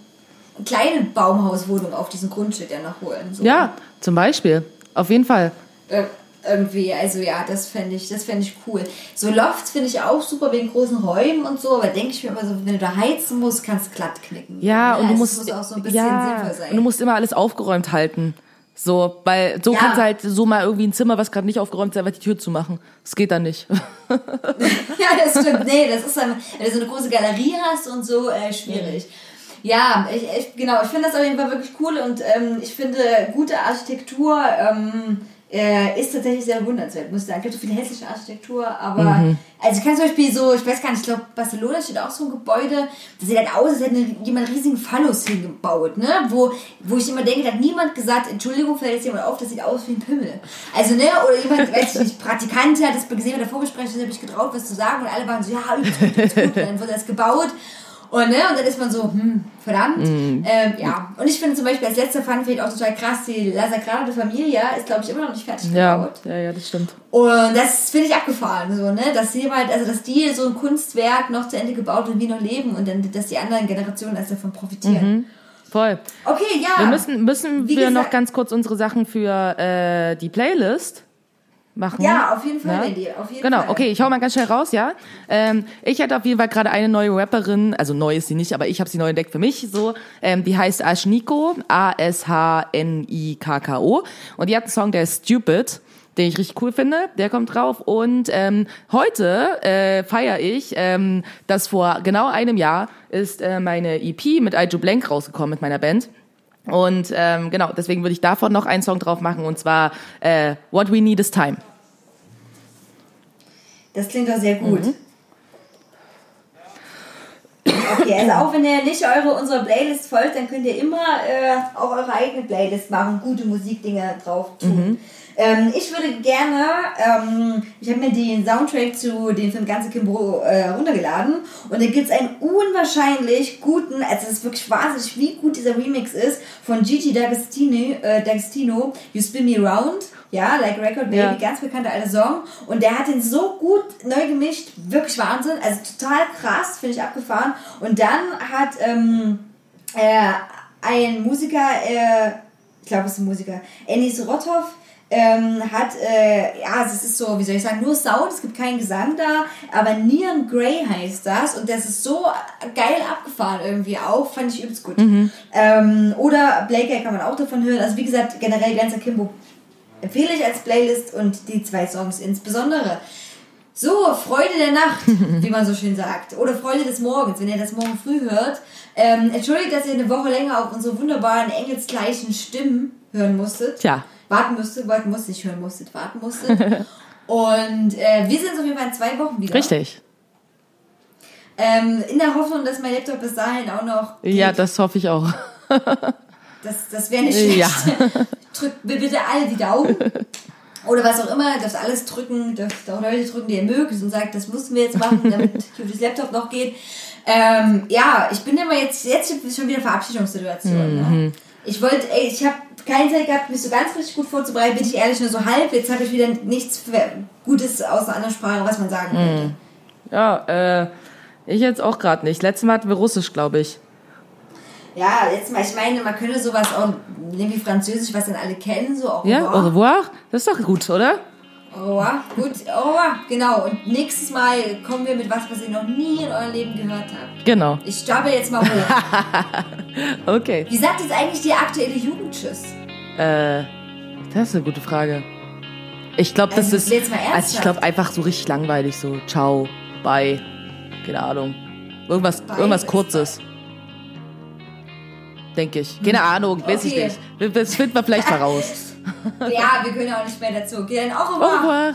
kleine Baumhauswohnung auf diesem Grundstück ja noch holen. So. Ja, zum Beispiel. Auf jeden Fall. Äh, irgendwie, also ja, das fände ich, das fände ich cool. So Lofts finde ich auch super wegen großen Räumen und so, aber denke ich mir immer so, wenn du da heizen musst, kannst du glatt knicken. Ja, und du es musst, muss auch so ein bisschen ja, sinnvoll sein. und du musst immer alles aufgeräumt halten. So, weil so Ja. kannst du halt so mal irgendwie ein Zimmer, was gerade nicht aufgeräumt ist, einfach die Tür zumachen. Das geht dann nicht. Ja, das stimmt. Nee, das ist dann, wenn du so eine große Galerie hast und so, äh, schwierig. Ja, ich, ich, genau, ich finde das auf jeden Fall wirklich cool und ähm, ich finde, gute Architektur ähm, äh, ist tatsächlich sehr bewundernswert, muss ich sagen. Es gibt so viele hässliche Architektur, aber also ich kann zum Beispiel so, ich weiß gar nicht, ich glaube, Barcelona steht auch so ein Gebäude, das sieht halt aus, als hätte jemand einen riesigen Phallus hingebaut, ne? Wo, wo ich immer denke, da hat niemand gesagt, Entschuldigung, fällt jetzt jemand auf, das sieht aus wie ein Pimmel. Also, ne, oder jemand, weiß ich nicht, Praktikant hat das gesehen bei der Vorbesprechung, habe ich getraut, was zu sagen und alle waren so, ja, übelst gut, übelst gut. Und dann wurde das gebaut. Und, ne, und dann ist man so, hm, verdammt. Ähm, ja, und ich finde zum Beispiel als letzter Fun Fact auch total krass, die La Sagrada Familia ist, glaube ich, immer noch nicht fertig Ja, gebaut. ja, ja, das stimmt. Und das finde ich abgefahren, so, ne? Dass jemand, also dass die so ein Kunstwerk noch zu Ende gebaut und wie noch leben und dann, dass die anderen Generationen erst davon profitieren. Voll. Okay, ja. Wir müssen, müssen Wie wir noch gesagt- ganz kurz unsere Sachen für äh, die Playlist machen. Ja, auf jeden Fall, Ja? Wendy, auf jeden genau, Fall. okay, ich hau mal ganz schnell raus, ja. Ähm, ich hatte auf jeden Fall gerade eine neue Rapperin, also neu ist sie nicht, aber ich habe sie neu entdeckt für mich, so. Ähm, die heißt Ashniko, A-S-H-N-I-K-K-O. Und die hat einen Song, der ist Stupid, den ich richtig cool finde, der kommt drauf. Und ähm, heute äh, feiere ich, ähm, dass vor genau einem Jahr ist äh, meine EP mit Aiju Blank rausgekommen mit meiner Band. Und ähm, genau, deswegen würde ich davon noch einen Song drauf machen, und zwar äh, What We Need Is Time. Das klingt doch sehr gut. Mhm. Okay, also auch wenn ihr nicht eure unserer Playlist folgt, dann könnt ihr immer äh, auch eure eigene Playlist machen, gute Musikdinge drauf tun. Mhm. Ähm, ich würde gerne, ähm, ich habe mir den Soundtrack zu dem Film Ganze Kimbo äh, runtergeladen und da gibt es einen unwahrscheinlich guten, also es ist wirklich wahnsinnig, wie gut dieser Remix ist, von Gigi D'Agostino, äh, D'Agostino, You Spin Me Round. Ja, Like Record Baby, Ja. ganz bekannter alter Song. Und der hat den so gut neu gemischt, wirklich Wahnsinn. Also total krass, finde ich abgefahren. Und dann hat ähm, äh, ein Musiker, äh, ich glaube, es ist ein Musiker, Ennis Rothoff, ähm, hat, äh, ja, es ist so, wie soll ich sagen, nur Sound, es gibt keinen Gesang da, aber Neon Grey heißt das und das ist so geil abgefahren irgendwie auch, fand ich übelst gut. Ähm, oder Blake kann man auch davon hören, also wie gesagt, generell ganzer Kimbo empfehle ich als Playlist und die zwei Songs insbesondere. So, Freude der Nacht, wie man so schön sagt. Oder Freude des Morgens, wenn ihr das morgen früh hört. Ähm, entschuldigt, dass ihr eine Woche länger auf unsere wunderbaren engelsgleichen Stimmen hören musstet. Tja. Warten musstet, warten musstet, nicht hören musstet, warten musstet. Und äh, wir sind auf jeden Fall in zwei Wochen wieder. Richtig. Ähm, in der Hoffnung, dass mein Laptop bis dahin auch noch. geht. Ja, das hoffe ich auch. Das, das wäre nicht schlecht. Ja. Drückt mir bitte alle die Daumen. Oder was auch immer, dürft alles drücken, dürft auch Leute drücken, die ihr mögt und sagt, das mussten wir jetzt machen, damit Cuties Laptop noch geht. Ähm, ja, ich bin immer jetzt, jetzt schon wieder Verabschiedungssituation. Ne? Ich wollte, ey, ich habe keine Zeit gehabt, mich so ganz richtig gut vorzubereiten, bin ich ehrlich, nur so halb. Jetzt habe ich wieder nichts Gutes aus einer anderen Sprache, was man sagen könnte. Ja, äh, ich jetzt auch gerade nicht. Letztes Mal hatten wir Russisch, glaube ich. Ja, jetzt mal, ich meine, man könnte sowas auch nehmen wie Französisch, was dann alle kennen, so au Ja, au revoir. Das ist doch gut, oder? Revoir. Gut, revoir. Genau. Und nächstes Mal kommen wir mit was, was ihr noch nie in eurem Leben gehört habt. Genau. Ich stapel jetzt mal hoch. Okay. Wie sagt jetzt eigentlich die aktuelle Jugend Tschüss? Äh, das ist eine gute Frage. Ich glaube, das Also, ist. jetzt mal Also ich ernsthaft. glaube einfach so richtig langweilig, so ciao, bye, keine Ahnung. Irgendwas, Bye irgendwas kurzes. Denke ich. Keine Ahnung, weiß ich Okay. nicht. Das finden wir vielleicht mal raus. Ja, wir können auch nicht mehr dazu. Okay, dann au Au revoir. revoir.